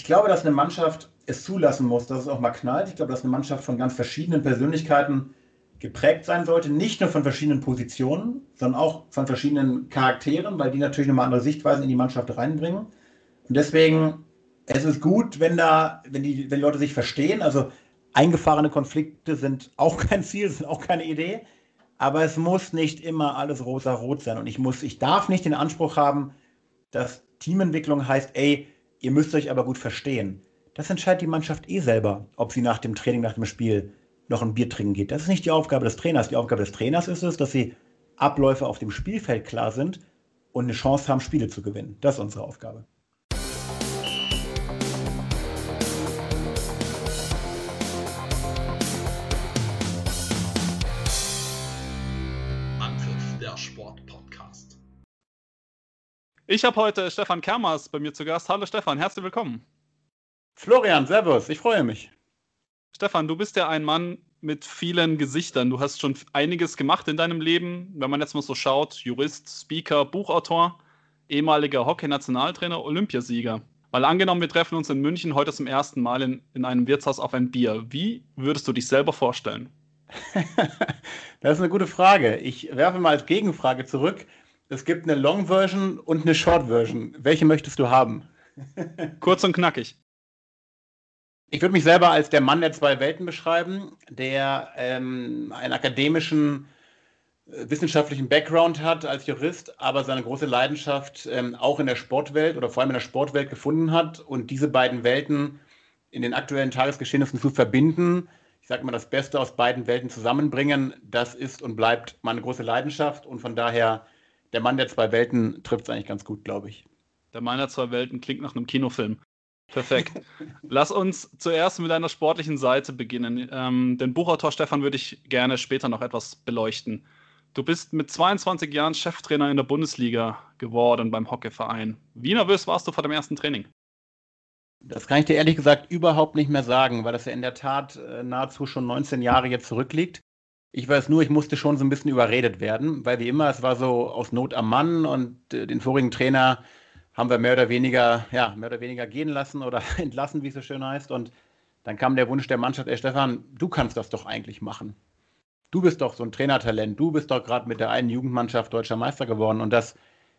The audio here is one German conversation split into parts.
Ich glaube, dass eine Mannschaft es zulassen muss, dass es auch mal knallt. Ich glaube, dass eine Mannschaft von ganz verschiedenen Persönlichkeiten geprägt sein sollte. Nicht nur von verschiedenen Positionen, sondern auch von verschiedenen Charakteren, weil die natürlich nochmal andere Sichtweisen in die Mannschaft reinbringen. Und deswegen, es ist gut, wenn da, wenn die, wenn die Leute sich verstehen. Also eingefahrene Konflikte sind auch kein Ziel, sind auch keine Idee. Aber es muss nicht immer alles rosa-rot sein. Und ich muss, ich darf nicht den Anspruch haben, dass Teamentwicklung heißt, ey, ihr müsst euch aber gut verstehen. Das entscheidet die Mannschaft eh selber, ob sie nach dem Training, nach dem Spiel noch ein Bier trinken geht. Das ist nicht die Aufgabe des Trainers. Die Aufgabe des Trainers ist es, dass sie Abläufe auf dem Spielfeld klar sind und eine Chance haben, Spiele zu gewinnen. Das ist unsere Aufgabe. Ich habe heute Stefan Kermers bei mir zu Gast. Hallo Stefan, herzlich willkommen. Florian, Servus, ich freue mich. Stefan, du bist ja ein Mann mit vielen Gesichtern. Du hast schon einiges gemacht in deinem Leben. Wenn man jetzt mal so schaut, Jurist, Speaker, Buchautor, ehemaliger Hockey-Nationaltrainer, Olympiasieger. Weil angenommen, wir treffen uns in München heute zum ersten Mal in, in einem Wirtshaus auf ein Bier. Wie würdest du dich selber vorstellen? das ist eine gute Frage. Ich werfe mal als Gegenfrage zurück. Es gibt eine Long Version und eine Short Version. Welche möchtest du haben? Kurz und knackig. Ich würde mich selber als der Mann der zwei Welten beschreiben, der ähm, einen akademischen, äh, wissenschaftlichen Background hat als Jurist, aber seine große Leidenschaft ähm, auch in der Sportwelt oder vor allem in der Sportwelt gefunden hat und diese beiden Welten in den aktuellen Tagesgeschehnissen zu verbinden. Ich sage mal, das Beste aus beiden Welten zusammenbringen, das ist und bleibt meine große Leidenschaft und von daher der Mann der zwei Welten trifft es eigentlich ganz gut, glaube ich. Der Mann der zwei Welten klingt nach einem Kinofilm. Perfekt. Lass uns zuerst mit deiner sportlichen Seite beginnen. Ähm, den Buchautor Stefan würde ich gerne später noch etwas beleuchten. Du bist mit 22 Jahren Cheftrainer in der Bundesliga geworden beim Hockeyverein. Wie nervös warst du vor dem ersten Training? Das kann ich dir ehrlich gesagt überhaupt nicht mehr sagen, weil das ja in der Tat äh, nahezu schon 19 Jahre jetzt zurückliegt. Ich weiß nur, ich musste schon so ein bisschen überredet werden, weil wie immer, es war so aus Not am Mann und äh, den vorigen Trainer haben wir mehr oder weniger, ja, mehr oder weniger gehen lassen oder entlassen, wie es so schön heißt. Und dann kam der Wunsch der Mannschaft, ey Stefan, du kannst das doch eigentlich machen. Du bist doch so ein Trainertalent, du bist doch gerade mit der einen Jugendmannschaft deutscher Meister geworden. Und das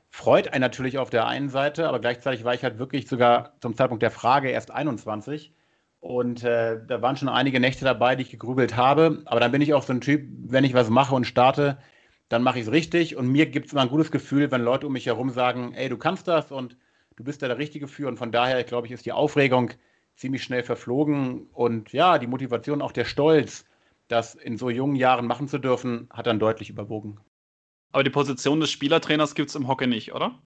freut einen natürlich auf der einen Seite, aber gleichzeitig war ich halt wirklich sogar zum Zeitpunkt der Frage erst 21 und äh, da waren schon einige Nächte dabei, die ich gegrübelt habe. Aber dann bin ich auch so ein Typ, wenn ich was mache und starte, dann mache ich es richtig. Und mir gibt es immer ein gutes Gefühl, wenn Leute um mich herum sagen, ey, du kannst das und du bist da der Richtige für. Und von daher, glaube ich, ist die Aufregung ziemlich schnell verflogen. Und ja, die Motivation, auch der Stolz, das in so jungen Jahren machen zu dürfen, hat dann deutlich überwogen. Aber die Position des Spielertrainers gibt es im Hockey nicht, oder?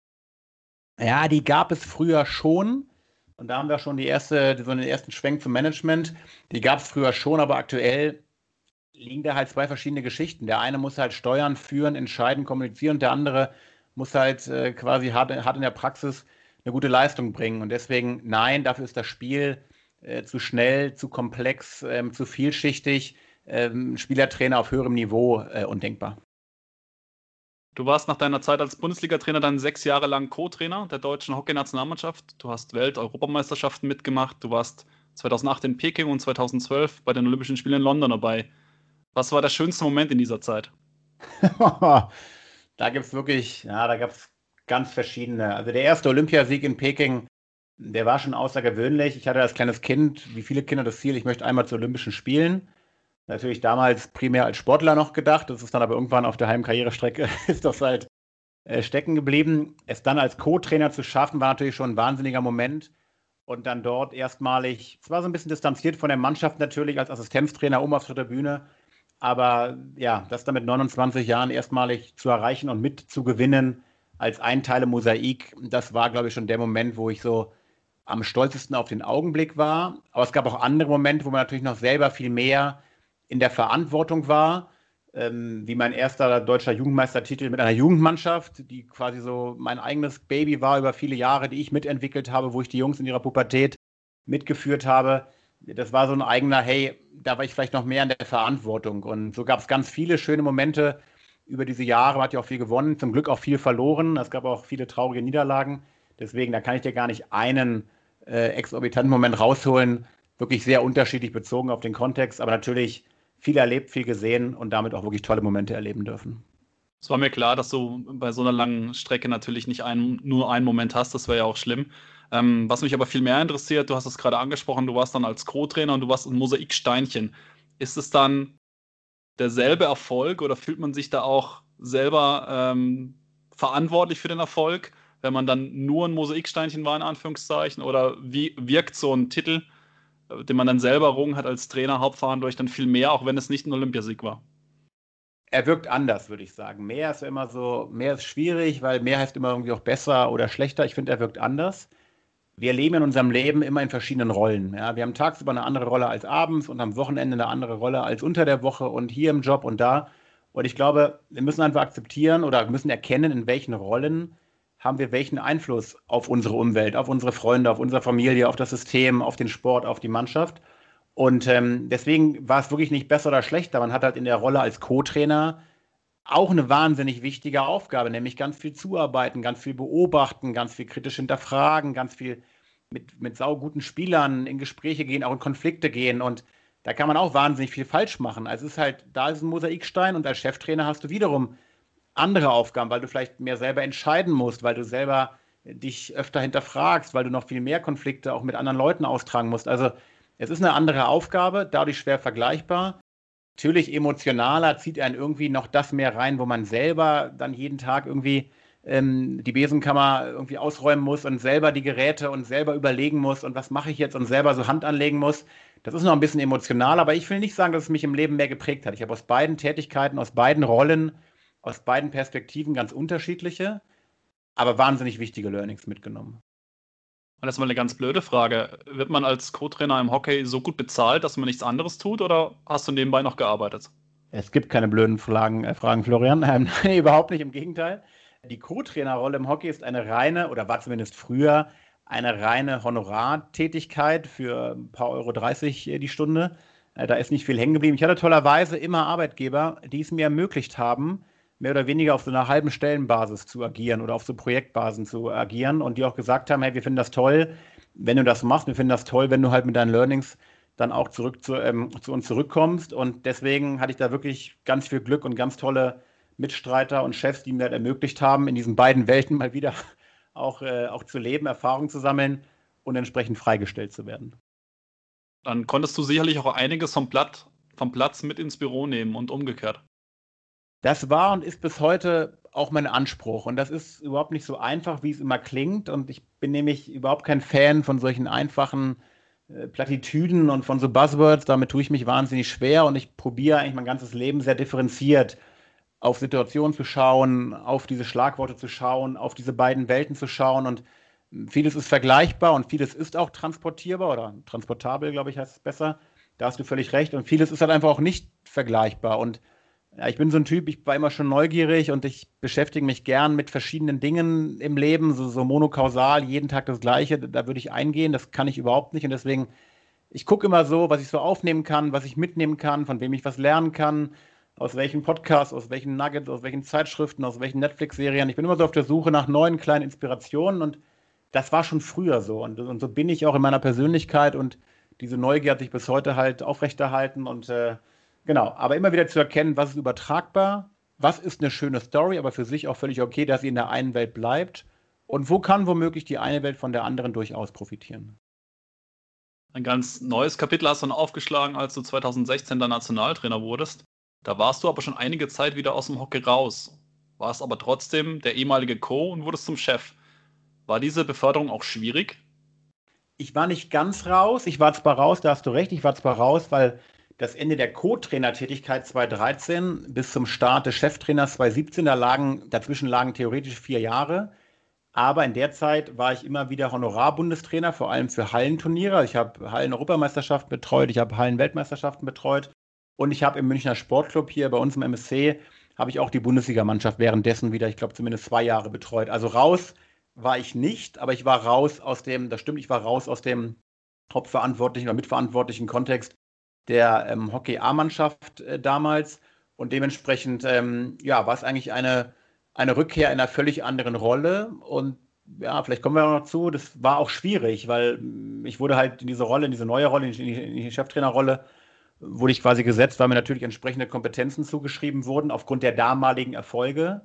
Ja, die gab es früher schon. Und da haben wir schon die erste, so den ersten Schwenk zum Management. Die gab es früher schon, aber aktuell liegen da halt zwei verschiedene Geschichten. Der eine muss halt steuern, führen, entscheiden, kommunizieren und der andere muss halt äh, quasi hart, hart in der Praxis eine gute Leistung bringen. Und deswegen, nein, dafür ist das Spiel äh, zu schnell, zu komplex, ähm, zu vielschichtig. Ähm, Spielertrainer auf höherem Niveau äh, undenkbar. Du warst nach deiner Zeit als Bundesliga-Trainer dann sechs Jahre lang Co-Trainer der deutschen Hockeynationalmannschaft. Du hast Welt-Europameisterschaften mitgemacht. Du warst 2008 in Peking und 2012 bei den Olympischen Spielen in London dabei. Was war der schönste Moment in dieser Zeit? da gibt es wirklich, ja, da gab es ganz verschiedene. Also der erste Olympiasieg in Peking, der war schon außergewöhnlich. Ich hatte als kleines Kind, wie viele Kinder das Ziel, ich möchte einmal zu Olympischen Spielen natürlich damals primär als Sportler noch gedacht. Das ist dann aber irgendwann auf der Heimkarrierestrecke ist das halt äh, stecken geblieben. Es dann als Co-Trainer zu schaffen, war natürlich schon ein wahnsinniger Moment. Und dann dort erstmalig, es war so ein bisschen distanziert von der Mannschaft natürlich als Assistenztrainer um auf der Bühne. Aber ja, das dann mit 29 Jahren erstmalig zu erreichen und mitzugewinnen als ein Teil im Mosaik, das war, glaube ich, schon der Moment, wo ich so am stolzesten auf den Augenblick war. Aber es gab auch andere Momente, wo man natürlich noch selber viel mehr in der Verantwortung war, ähm, wie mein erster deutscher Jugendmeistertitel mit einer Jugendmannschaft, die quasi so mein eigenes Baby war über viele Jahre, die ich mitentwickelt habe, wo ich die Jungs in ihrer Pubertät mitgeführt habe. Das war so ein eigener, hey, da war ich vielleicht noch mehr in der Verantwortung. Und so gab es ganz viele schöne Momente über diese Jahre. Man hat ja auch viel gewonnen, zum Glück auch viel verloren. Es gab auch viele traurige Niederlagen. Deswegen, da kann ich dir gar nicht einen äh, exorbitanten Moment rausholen. Wirklich sehr unterschiedlich bezogen auf den Kontext, aber natürlich viel erlebt, viel gesehen und damit auch wirklich tolle Momente erleben dürfen. Es war mir klar, dass du bei so einer langen Strecke natürlich nicht ein, nur einen Moment hast, das wäre ja auch schlimm. Ähm, was mich aber viel mehr interessiert, du hast es gerade angesprochen, du warst dann als Co-Trainer und du warst ein Mosaiksteinchen. Ist es dann derselbe Erfolg oder fühlt man sich da auch selber ähm, verantwortlich für den Erfolg, wenn man dann nur ein Mosaiksteinchen war, in Anführungszeichen? Oder wie wirkt so ein Titel, den man dann selber errungen hat als Trainer, Hauptverantwortlich, dann viel mehr, auch wenn es nicht ein Olympiasieg war? Er wirkt anders, würde ich sagen. Mehr ist immer so, mehr ist schwierig, weil mehr heißt immer irgendwie auch besser oder schlechter. Ich finde, er wirkt anders wir leben in unserem Leben immer in verschiedenen Rollen. Ja? Wir haben tagsüber eine andere Rolle als abends und am Wochenende eine andere Rolle als unter der Woche und hier im Job und da. Und ich glaube, wir müssen einfach akzeptieren oder müssen erkennen, in welchen Rollen haben wir welchen Einfluss auf unsere Umwelt, auf unsere Freunde, auf unsere Familie, auf das System, auf den Sport, auf die Mannschaft. Und ähm, deswegen war es wirklich nicht besser oder schlechter. Man hat halt in der Rolle als Co-Trainer auch eine wahnsinnig wichtige Aufgabe, nämlich ganz viel zuarbeiten, ganz viel beobachten, ganz viel kritisch hinterfragen, ganz viel mit, mit sauguten Spielern in Gespräche gehen, auch in Konflikte gehen. Und da kann man auch wahnsinnig viel falsch machen. Also es ist halt, da ist ein Mosaikstein und als Cheftrainer hast du wiederum andere Aufgaben, weil du vielleicht mehr selber entscheiden musst, weil du selber dich öfter hinterfragst, weil du noch viel mehr Konflikte auch mit anderen Leuten austragen musst. Also es ist eine andere Aufgabe, dadurch schwer vergleichbar. Natürlich emotionaler zieht einen irgendwie noch das mehr rein, wo man selber dann jeden Tag irgendwie ähm, die Besenkammer irgendwie ausräumen muss und selber die Geräte und selber überlegen muss und was mache ich jetzt und selber so Hand anlegen muss. Das ist noch ein bisschen emotional, aber ich will nicht sagen, dass es mich im Leben mehr geprägt hat. Ich habe aus beiden Tätigkeiten, aus beiden Rollen, aus beiden Perspektiven ganz unterschiedliche, aber wahnsinnig wichtige Learnings mitgenommen. Und das ist mal eine ganz blöde Frage. Wird man als Co-Trainer im Hockey so gut bezahlt, dass man nichts anderes tut oder hast du nebenbei noch gearbeitet? Es gibt keine blöden Fragen, äh, Fragen Florian. Ähm, nein, überhaupt nicht, im Gegenteil. Die Co-Trainerrolle im Hockey ist eine reine, oder war zumindest früher, eine reine Honorartätigkeit für ein paar Euro 30 äh, die Stunde. Äh, da ist nicht viel hängen geblieben. Ich hatte tollerweise immer Arbeitgeber, die es mir ermöglicht haben, mehr oder weniger auf so einer halben Stellenbasis zu agieren oder auf so Projektbasen zu agieren und die auch gesagt haben, hey, wir finden das toll, wenn du das machst, wir finden das toll, wenn du halt mit deinen Learnings dann auch zurück zu, ähm, zu uns zurückkommst und deswegen hatte ich da wirklich ganz viel Glück und ganz tolle Mitstreiter und Chefs, die mir das ermöglicht haben, in diesen beiden Welten mal wieder auch, äh, auch zu leben, Erfahrung zu sammeln und entsprechend freigestellt zu werden. Dann konntest du sicherlich auch einiges vom, Blatt, vom Platz mit ins Büro nehmen und umgekehrt. Das war und ist bis heute auch mein Anspruch. Und das ist überhaupt nicht so einfach, wie es immer klingt. Und ich bin nämlich überhaupt kein Fan von solchen einfachen äh, Plattitüden und von so Buzzwords. Damit tue ich mich wahnsinnig schwer und ich probiere eigentlich mein ganzes Leben sehr differenziert auf Situationen zu schauen, auf diese Schlagworte zu schauen, auf diese beiden Welten zu schauen. Und vieles ist vergleichbar und vieles ist auch transportierbar oder transportabel, glaube ich, heißt es besser. Da hast du völlig recht. Und vieles ist halt einfach auch nicht vergleichbar. Und ja, ich bin so ein Typ, ich war immer schon neugierig und ich beschäftige mich gern mit verschiedenen Dingen im Leben, so, so monokausal, jeden Tag das Gleiche. Da würde ich eingehen, das kann ich überhaupt nicht. Und deswegen, ich gucke immer so, was ich so aufnehmen kann, was ich mitnehmen kann, von wem ich was lernen kann, aus welchen Podcasts, aus welchen Nuggets, aus welchen Zeitschriften, aus welchen Netflix-Serien. Ich bin immer so auf der Suche nach neuen kleinen Inspirationen und das war schon früher so. Und, und so bin ich auch in meiner Persönlichkeit und diese Neugier hat sich bis heute halt aufrechterhalten und äh, Genau, aber immer wieder zu erkennen, was ist übertragbar, was ist eine schöne Story, aber für sich auch völlig okay, dass sie in der einen Welt bleibt und wo kann womöglich die eine Welt von der anderen durchaus profitieren. Ein ganz neues Kapitel hast du dann aufgeschlagen, als du 2016 der Nationaltrainer wurdest. Da warst du aber schon einige Zeit wieder aus dem Hockey raus, warst aber trotzdem der ehemalige Co. und wurdest zum Chef. War diese Beförderung auch schwierig? Ich war nicht ganz raus. Ich war zwar raus, da hast du recht, ich war zwar raus, weil das Ende der Co-Trainertätigkeit 2013 bis zum Start des Cheftrainers 2017, da lagen, dazwischen lagen theoretisch vier Jahre. Aber in der Zeit war ich immer wieder Honorarbundestrainer, vor allem für Hallenturniere. Ich habe Hallen-Europameisterschaften betreut, ich habe Hallen-Weltmeisterschaften betreut und ich habe im Münchner Sportclub hier bei uns im MSC, habe ich auch die Bundesligamannschaft währenddessen wieder, ich glaube, zumindest zwei Jahre betreut. Also raus war ich nicht, aber ich war raus aus dem, das stimmt, ich war raus aus dem hauptverantwortlichen oder mitverantwortlichen Kontext der ähm, Hockey-A-Mannschaft äh, damals. Und dementsprechend, ähm, ja, war es eigentlich eine, eine Rückkehr in einer völlig anderen Rolle. Und ja, vielleicht kommen wir auch noch zu, das war auch schwierig, weil ich wurde halt in diese Rolle, in diese neue Rolle, in die, in die Cheftrainerrolle, wurde ich quasi gesetzt, weil mir natürlich entsprechende Kompetenzen zugeschrieben wurden aufgrund der damaligen Erfolge.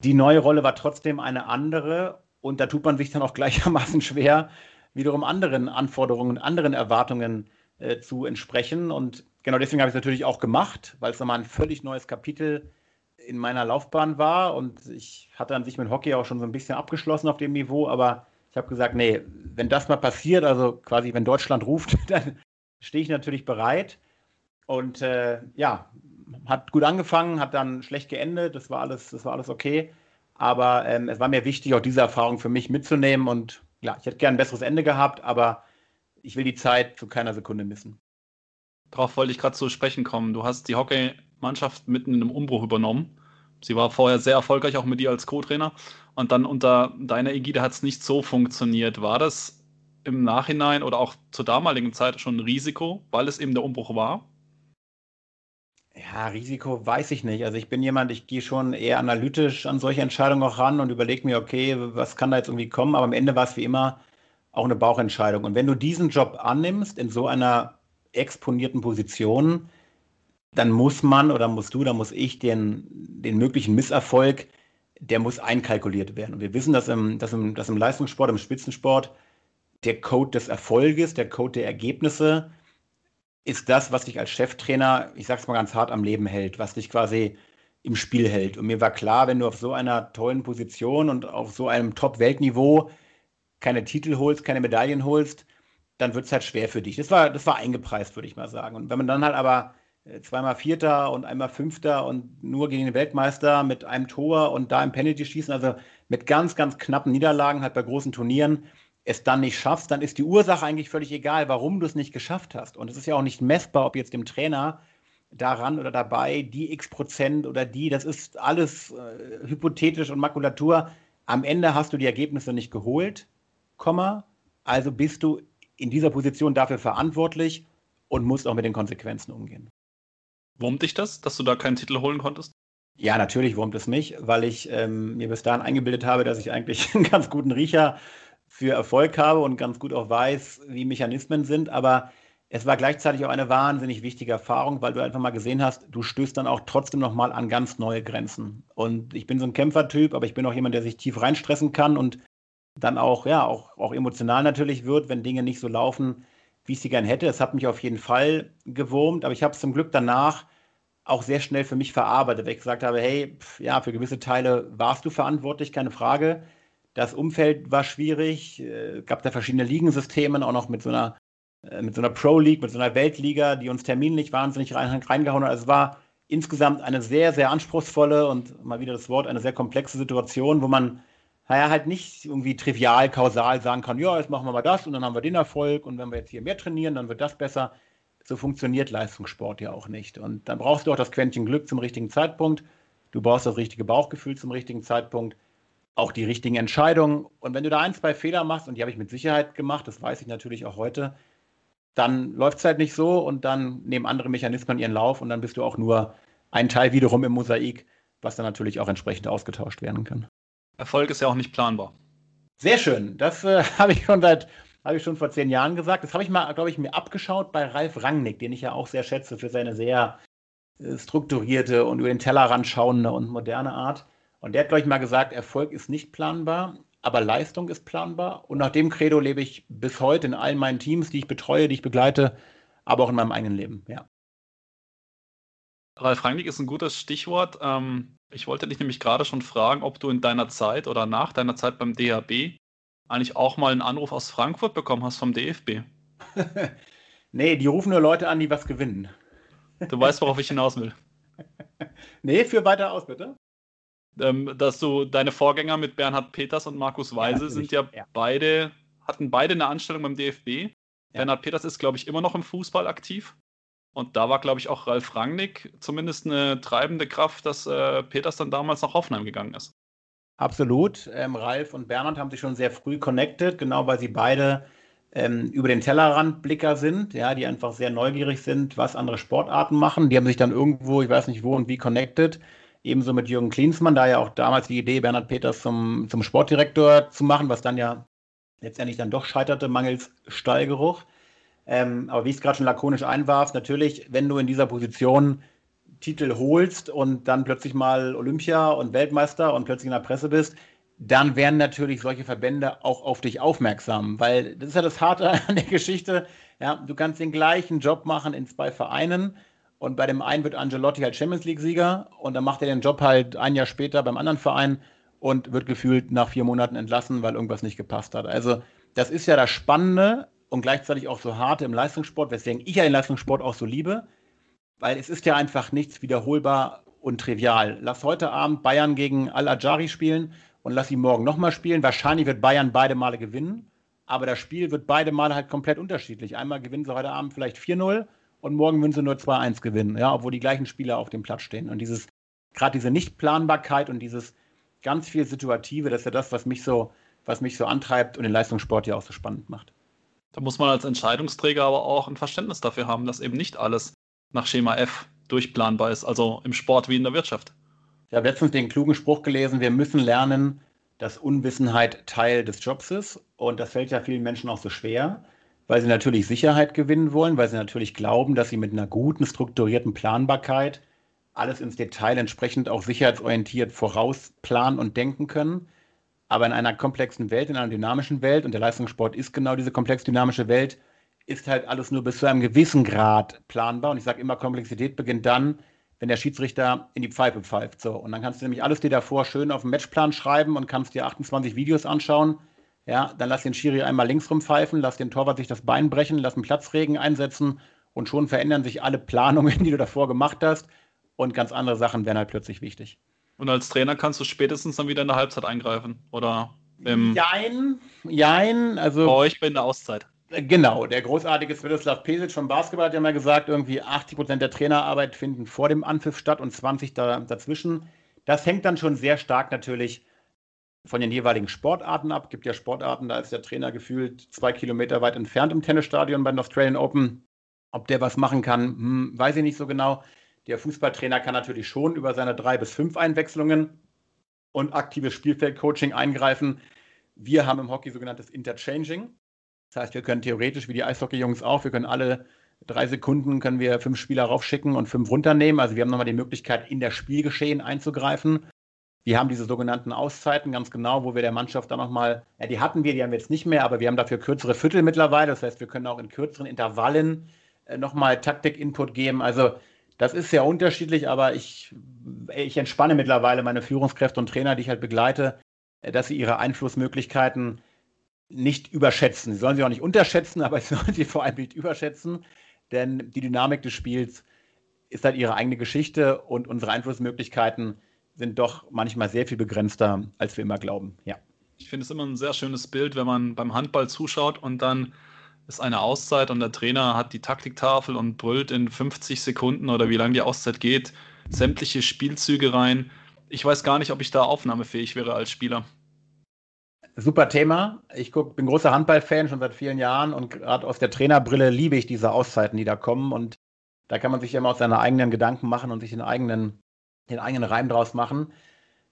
Die neue Rolle war trotzdem eine andere und da tut man sich dann auch gleichermaßen schwer, wiederum anderen Anforderungen, anderen Erwartungen äh, zu entsprechen. Und genau deswegen habe ich es natürlich auch gemacht, weil es nochmal ein völlig neues Kapitel in meiner Laufbahn war und ich hatte an sich mit Hockey auch schon so ein bisschen abgeschlossen auf dem Niveau, aber ich habe gesagt, nee, wenn das mal passiert, also quasi wenn Deutschland ruft, dann stehe ich natürlich bereit. Und äh, ja, hat gut angefangen, hat dann schlecht geendet, das war alles, das war alles okay. Aber ähm, es war mir wichtig, auch diese Erfahrung für mich mitzunehmen. Und ja, ich hätte gerne ein besseres Ende gehabt, aber ich will die Zeit zu keiner Sekunde missen. Darauf wollte ich gerade zu sprechen kommen. Du hast die Hockeymannschaft mitten in einem Umbruch übernommen. Sie war vorher sehr erfolgreich, auch mit dir als Co-Trainer. Und dann unter deiner Ägide hat es nicht so funktioniert. War das im Nachhinein oder auch zur damaligen Zeit schon ein Risiko, weil es eben der Umbruch war? Ja, Risiko weiß ich nicht. Also ich bin jemand, ich gehe schon eher analytisch an solche Entscheidungen auch ran und überlege mir, okay, was kann da jetzt irgendwie kommen? Aber am Ende war es wie immer auch eine Bauchentscheidung. Und wenn du diesen Job annimmst in so einer exponierten Position, dann muss man oder musst du, dann muss ich den, den möglichen Misserfolg, der muss einkalkuliert werden. Und wir wissen, dass im, dass, im, dass im Leistungssport, im Spitzensport der Code des Erfolges, der Code der Ergebnisse ist das, was dich als Cheftrainer, ich sag's mal ganz hart, am Leben hält, was dich quasi im Spiel hält. Und mir war klar, wenn du auf so einer tollen Position und auf so einem Top-Weltniveau keine Titel holst, keine Medaillen holst, dann wird es halt schwer für dich. Das war, das war eingepreist, würde ich mal sagen. Und wenn man dann halt aber äh, zweimal Vierter und einmal Fünfter und nur gegen den Weltmeister mit einem Tor und da im Penalty schießen, also mit ganz, ganz knappen Niederlagen halt bei großen Turnieren, es dann nicht schaffst, dann ist die Ursache eigentlich völlig egal, warum du es nicht geschafft hast. Und es ist ja auch nicht messbar, ob jetzt dem Trainer daran oder dabei die x Prozent oder die, das ist alles äh, hypothetisch und Makulatur. Am Ende hast du die Ergebnisse nicht geholt, also bist du in dieser Position dafür verantwortlich und musst auch mit den Konsequenzen umgehen. Wurmt dich das, dass du da keinen Titel holen konntest? Ja, natürlich wurmt es mich, weil ich ähm, mir bis dahin eingebildet habe, dass ich eigentlich einen ganz guten Riecher für Erfolg habe und ganz gut auch weiß, wie Mechanismen sind. Aber es war gleichzeitig auch eine wahnsinnig wichtige Erfahrung, weil du einfach mal gesehen hast, du stößt dann auch trotzdem nochmal an ganz neue Grenzen. Und ich bin so ein Kämpfertyp, aber ich bin auch jemand, der sich tief reinstressen kann und dann auch, ja, auch, auch emotional natürlich wird, wenn Dinge nicht so laufen, wie ich sie gern hätte. Es hat mich auf jeden Fall gewurmt, aber ich habe es zum Glück danach auch sehr schnell für mich verarbeitet, weil ich gesagt habe, hey, pf, ja, für gewisse Teile warst du verantwortlich, keine Frage. Das Umfeld war schwierig, äh, gab da verschiedene Ligensysteme, auch noch mit so einer, äh, mit so einer Pro League, mit so einer Weltliga, die uns terminlich wahnsinnig rein, reingehauen hat. Also es war insgesamt eine sehr, sehr anspruchsvolle und mal wieder das Wort, eine sehr komplexe Situation, wo man naja, halt nicht irgendwie trivial, kausal sagen kann, ja, jetzt machen wir mal das und dann haben wir den Erfolg und wenn wir jetzt hier mehr trainieren, dann wird das besser. So funktioniert Leistungssport ja auch nicht. Und dann brauchst du auch das Quäntchen Glück zum richtigen Zeitpunkt. Du brauchst das richtige Bauchgefühl zum richtigen Zeitpunkt auch die richtigen Entscheidungen. Und wenn du da ein, zwei Fehler machst, und die habe ich mit Sicherheit gemacht, das weiß ich natürlich auch heute, dann läuft es halt nicht so und dann nehmen andere Mechanismen ihren Lauf und dann bist du auch nur ein Teil wiederum im Mosaik, was dann natürlich auch entsprechend ausgetauscht werden kann. Erfolg ist ja auch nicht planbar. Sehr schön. Das äh, habe ich schon seit habe ich schon vor zehn Jahren gesagt. Das habe ich mal, glaube ich, mir abgeschaut bei Ralf Rangnick, den ich ja auch sehr schätze für seine sehr äh, strukturierte und über den Tellerrand schauende und moderne Art. Und der hat, glaube ich, mal gesagt, Erfolg ist nicht planbar, aber Leistung ist planbar. Und nach dem Credo lebe ich bis heute in allen meinen Teams, die ich betreue, die ich begleite, aber auch in meinem eigenen Leben, ja. Ralf Rangnick ist ein gutes Stichwort. Ähm, ich wollte dich nämlich gerade schon fragen, ob du in deiner Zeit oder nach deiner Zeit beim DHB eigentlich auch mal einen Anruf aus Frankfurt bekommen hast vom DFB. nee, die rufen nur Leute an, die was gewinnen. Du weißt, worauf ich hinaus will. nee, für weiter aus, bitte ähm, dass du deine Vorgänger mit Bernhard Peters und Markus Weise ja, sind ja, ja, beide, hatten beide eine Anstellung beim DFB. Ja. Bernhard Peters ist, glaube ich, immer noch im Fußball aktiv. Und da war, glaube ich, auch Ralf Rangnick zumindest eine treibende Kraft, dass äh, Peters dann damals nach Hoffenheim gegangen ist. Absolut. Ähm, Ralf und Bernhard haben sich schon sehr früh connected, genau weil sie beide ähm, über den Tellerrand Blicker sind, ja, die einfach sehr neugierig sind, was andere Sportarten machen. Die haben sich dann irgendwo, ich weiß nicht wo und wie, connected Ebenso mit Jürgen Klinsmann, da ja auch damals die Idee, Bernhard Peters zum, zum Sportdirektor zu machen, was dann ja letztendlich dann doch scheiterte, mangels Stallgeruch. Ähm, aber wie ich es gerade schon lakonisch einwarf, natürlich, wenn du in dieser Position Titel holst und dann plötzlich mal Olympia und Weltmeister und plötzlich in der Presse bist, dann werden natürlich solche Verbände auch auf dich aufmerksam, weil das ist ja das Harte an der Geschichte. Ja, du kannst den gleichen Job machen in zwei Vereinen und bei dem einen wird Angelotti halt Champions League-Sieger und dann macht er den Job halt ein Jahr später beim anderen Verein und wird gefühlt nach vier Monaten entlassen, weil irgendwas nicht gepasst hat. Also das ist ja das Spannende und gleichzeitig auch so harte im Leistungssport, weswegen ich ja den Leistungssport auch so liebe, weil es ist ja einfach nichts wiederholbar und trivial. Lass heute Abend Bayern gegen Al-Ajari spielen und lass sie morgen nochmal spielen. Wahrscheinlich wird Bayern beide Male gewinnen, aber das Spiel wird beide Male halt komplett unterschiedlich. Einmal gewinnen sie heute Abend vielleicht 4-0 und morgen würden sie nur 2-1 gewinnen, ja, obwohl die gleichen Spieler auf dem Platz stehen. Und dieses, gerade diese Nichtplanbarkeit und dieses ganz viel Situative, das ist ja das, was mich so, was mich so antreibt und den Leistungssport ja auch so spannend macht. Da muss man als Entscheidungsträger aber auch ein Verständnis dafür haben, dass eben nicht alles nach Schema F durchplanbar ist, also im Sport wie in der Wirtschaft. Ich habe letztens den klugen Spruch gelesen, wir müssen lernen, dass Unwissenheit Teil des Jobs ist. Und das fällt ja vielen Menschen auch so schwer, weil sie natürlich Sicherheit gewinnen wollen, weil sie natürlich glauben, dass sie mit einer guten, strukturierten Planbarkeit alles ins Detail entsprechend auch sicherheitsorientiert vorausplanen und denken können. Aber in einer komplexen Welt, in einer dynamischen Welt, und der Leistungssport ist genau diese komplex dynamische Welt, ist halt alles nur bis zu einem gewissen Grad planbar. Und ich sage immer, Komplexität beginnt dann, wenn der Schiedsrichter in die Pfeife pfeift. So, und dann kannst du nämlich alles dir davor schön auf dem Matchplan schreiben und kannst dir 28 Videos anschauen. Ja, dann lass den Schiri einmal links rumpfeifen, lass den Torwart sich das Bein brechen, lass einen Platzregen einsetzen und schon verändern sich alle Planungen, die du davor gemacht hast. Und ganz andere Sachen werden halt plötzlich wichtig. Und als Trainer kannst du spätestens dann wieder in der Halbzeit eingreifen, oder? Im jein, jein. Also bei euch in der Auszeit. Genau, der großartige Svetoslav Pesic vom Basketball hat ja mal gesagt, irgendwie 80 Prozent der Trainerarbeit finden vor dem Anpfiff statt und 20 da, dazwischen. Das hängt dann schon sehr stark natürlich von den jeweiligen Sportarten ab. Es Gibt ja Sportarten, da ist der Trainer gefühlt zwei Kilometer weit entfernt im Tennisstadion bei den Australian Open. Ob der was machen kann, hm, weiß ich nicht so genau. Der Fußballtrainer kann natürlich schon über seine drei bis fünf Einwechslungen und aktives Spielfeldcoaching eingreifen. Wir haben im Hockey sogenanntes Interchanging. Das heißt, wir können theoretisch, wie die Eishockey-Jungs auch, wir können alle drei Sekunden können wir fünf Spieler raufschicken und fünf runternehmen. Also wir haben nochmal die Möglichkeit, in das Spielgeschehen einzugreifen. Wir haben diese sogenannten Auszeiten ganz genau, wo wir der Mannschaft dann nochmal, ja, die hatten wir, die haben wir jetzt nicht mehr, aber wir haben dafür kürzere Viertel mittlerweile. Das heißt, wir können auch in kürzeren Intervallen äh, nochmal Taktik-Input geben. Also das ist sehr unterschiedlich, aber ich, ich entspanne mittlerweile meine Führungskräfte und Trainer, die ich halt begleite, dass sie ihre Einflussmöglichkeiten nicht überschätzen. Sie sollen sie auch nicht unterschätzen, aber sie sollen sie vor allem nicht überschätzen, denn die Dynamik des Spiels ist halt ihre eigene Geschichte und unsere Einflussmöglichkeiten sind doch manchmal sehr viel begrenzter, als wir immer glauben. Ja. Ich finde es immer ein sehr schönes Bild, wenn man beim Handball zuschaut und dann ist eine Auszeit und der Trainer hat die Taktiktafel und brüllt in 50 Sekunden oder wie lange die Auszeit geht, sämtliche Spielzüge rein. Ich weiß gar nicht, ob ich da aufnahmefähig wäre als Spieler super Thema. Ich guck, bin großer Handballfan schon seit vielen Jahren und gerade aus der Trainerbrille liebe ich diese Auszeiten, die da kommen. Und da kann man sich immer aus seinen eigenen Gedanken machen und sich den eigenen, den eigenen Reim draus machen.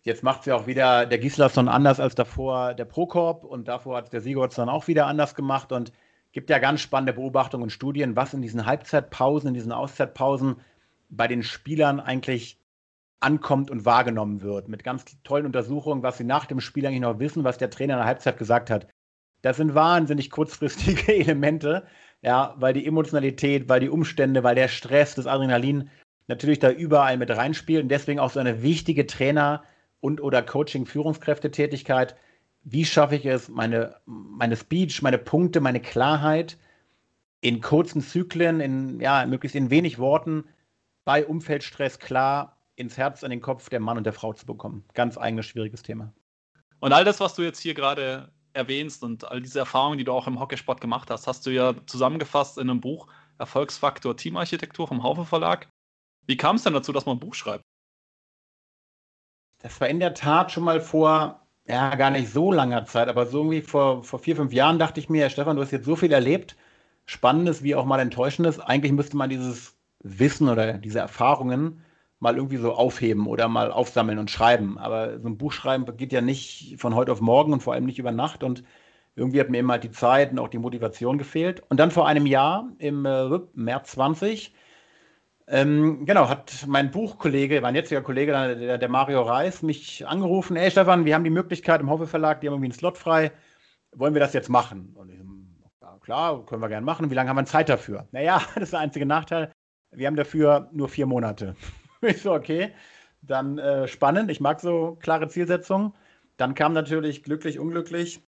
Jetzt macht es ja auch wieder der Gislason anders als davor der Prokorb und davor hat der Sigurds dann auch wieder anders gemacht und gibt ja ganz spannende Beobachtungen und Studien, was in diesen Halbzeitpausen, in diesen Auszeitpausen bei den Spielern eigentlich ankommt und wahrgenommen wird. Mit ganz tollen Untersuchungen, was sie nach dem Spiel eigentlich noch wissen, was der Trainer in der Halbzeit gesagt hat. Das sind wahnsinnig kurzfristige Elemente, ja, weil die Emotionalität, weil die Umstände, weil der Stress, das Adrenalin natürlich da überall mit reinspielt und deswegen auch so eine wichtige Trainer- und oder Coaching-Führungskräftetätigkeit. Wie schaffe ich es, meine, meine Speech, meine Punkte, meine Klarheit in kurzen Zyklen, in ja, möglichst in wenig Worten bei Umfeldstress klar ins Herz, an den Kopf der Mann und der Frau zu bekommen. Ganz eigenes, schwieriges Thema. Und all das, was du jetzt hier gerade erwähnst und all diese Erfahrungen, die du auch im Hockeysport gemacht hast, hast du ja zusammengefasst in einem Buch Erfolgsfaktor Teamarchitektur vom Haufe Verlag. Wie kam es denn dazu, dass man ein Buch schreibt? Das war in der Tat schon mal vor, ja, gar nicht so langer Zeit, aber so irgendwie vor, vor vier, fünf Jahren dachte ich mir, Stefan, du hast jetzt so viel erlebt, Spannendes wie auch mal Enttäuschendes. Eigentlich müsste man dieses Wissen oder diese Erfahrungen mal irgendwie so aufheben oder mal aufsammeln und schreiben. Aber so ein Buch schreiben geht ja nicht von heute auf morgen und vor allem nicht über Nacht. Und irgendwie hat mir immer halt die Zeit und auch die Motivation gefehlt. Und dann vor einem Jahr, im äh, März 20, ähm, genau, hat mein Buchkollege, mein jetziger Kollege, der, der, Mario Reis, mich angerufen, ey Stefan, wir haben die Möglichkeit im Hoffe Verlag, die haben irgendwie einen Slot frei, wollen wir das jetzt machen? Und ich, ja, klar, können wir gerne machen. Wie lange haben wir Zeit dafür? Naja, das ist der einzige Nachteil. Wir haben dafür nur vier Monate. ich so, okay, dann äh, spannend. Ich mag so klare Zielsetzungen. Dann kam natürlich glücklich, unglücklich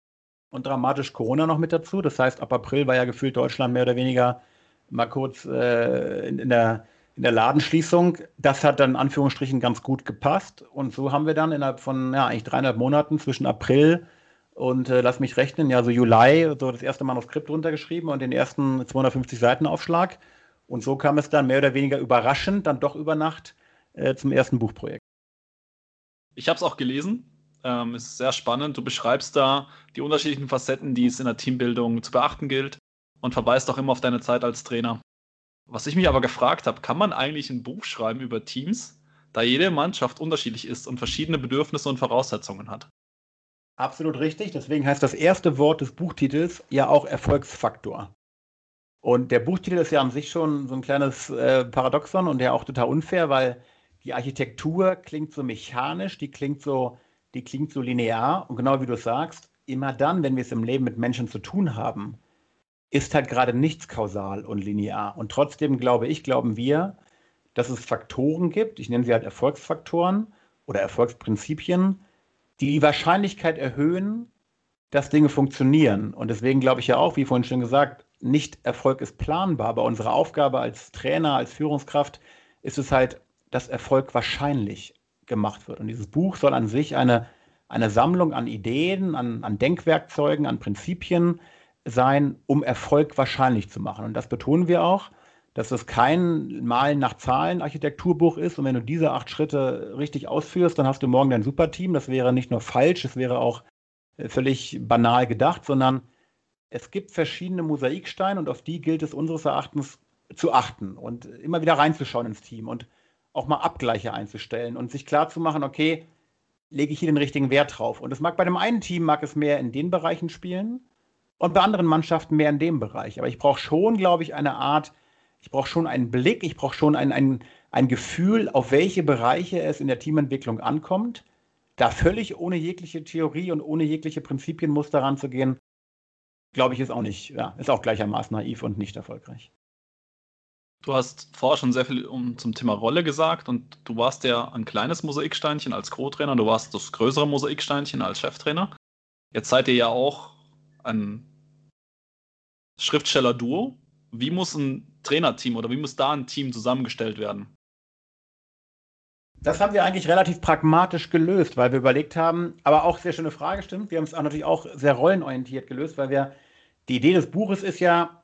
und dramatisch Corona noch mit dazu. Das heißt, ab April war ja gefühlt Deutschland mehr oder weniger mal kurz äh, in, in, der, in der Ladenschließung. Das hat dann in Anführungsstrichen ganz gut gepasst. Und so haben wir dann innerhalb von ja, eigentlich dreieinhalb Monaten zwischen April und äh, lass mich rechnen, ja, so Juli, so das erste Manuskript runtergeschrieben und den ersten 250 Seiten Aufschlag. Und so kam es dann mehr oder weniger überraschend, dann doch über Nacht äh, zum ersten Buchprojekt. Ich habe es auch gelesen ähm, ist sehr spannend. Du beschreibst da die unterschiedlichen Facetten, die es in der Teambildung zu beachten gilt und verweist auch immer auf deine Zeit als Trainer. Was ich mich aber gefragt habe, kann man eigentlich ein Buch schreiben über Teams, da jede Mannschaft unterschiedlich ist und verschiedene Bedürfnisse und Voraussetzungen hat? Absolut richtig. Deswegen heißt das erste Wort des Buchtitels ja auch Erfolgsfaktor. Und der Buchtitel ist ja an sich schon so ein kleines äh, Paradoxon und ja auch total unfair, weil die Architektur klingt so mechanisch, die klingt so die klingt so linear und genau wie du sagst, immer dann, wenn wir es im Leben mit Menschen zu tun haben, ist halt gerade nichts kausal und linear. Und trotzdem glaube ich, glauben wir, dass es Faktoren gibt, ich nenne sie halt Erfolgsfaktoren oder Erfolgsprinzipien, die die Wahrscheinlichkeit erhöhen, dass Dinge funktionieren. Und deswegen glaube ich ja auch, wie vorhin schon gesagt, nicht Erfolg ist planbar, aber unsere Aufgabe als Trainer, als Führungskraft ist es halt, dass Erfolg wahrscheinlich gemacht wird. Und dieses Buch soll an sich eine, eine Sammlung an Ideen, an, an Denkwerkzeugen, an Prinzipien sein, um Erfolg wahrscheinlich zu machen. Und das betonen wir auch, dass es kein Malen nach Zahlen Architekturbuch ist. Und wenn du diese acht Schritte richtig ausführst, dann hast du morgen dein Superteam. Das wäre nicht nur falsch, es wäre auch äh, völlig banal gedacht, sondern es gibt verschiedene Mosaiksteine und auf die gilt es unseres Erachtens zu achten und immer wieder reinzuschauen ins Team. Und auch mal Abgleiche einzustellen und sich klar zu machen, okay, lege ich hier den richtigen Wert drauf. Und es mag bei dem einen Team mag es mehr in den Bereichen spielen und bei anderen Mannschaften mehr in dem Bereich. Aber ich brauche schon, glaube ich, eine Art, ich brauche schon einen Blick, ich brauche schon ein, ein, ein Gefühl, auf welche Bereiche es in der Teamentwicklung ankommt, da völlig ohne jegliche Theorie und ohne jegliche Prinzipienmuster ranzugehen, glaube ich, ist auch nicht, ja, ist auch gleichermaßen naiv und nicht erfolgreich. Du hast vorher schon sehr viel um, zum Thema Rolle gesagt und du warst ja ein kleines Mosaiksteinchen als Co-Trainer, du warst das größere Mosaiksteinchen als Cheftrainer. Jetzt seid ihr ja auch ein Schriftsteller-Duo. Wie muss ein Trainerteam oder wie muss da ein Team zusammengestellt werden? Das haben wir eigentlich relativ pragmatisch gelöst, weil wir überlegt haben, aber auch sehr schöne Frage, stimmt. Wir haben es auch natürlich auch sehr rollenorientiert gelöst, weil wir, die Idee des Buches ist ja,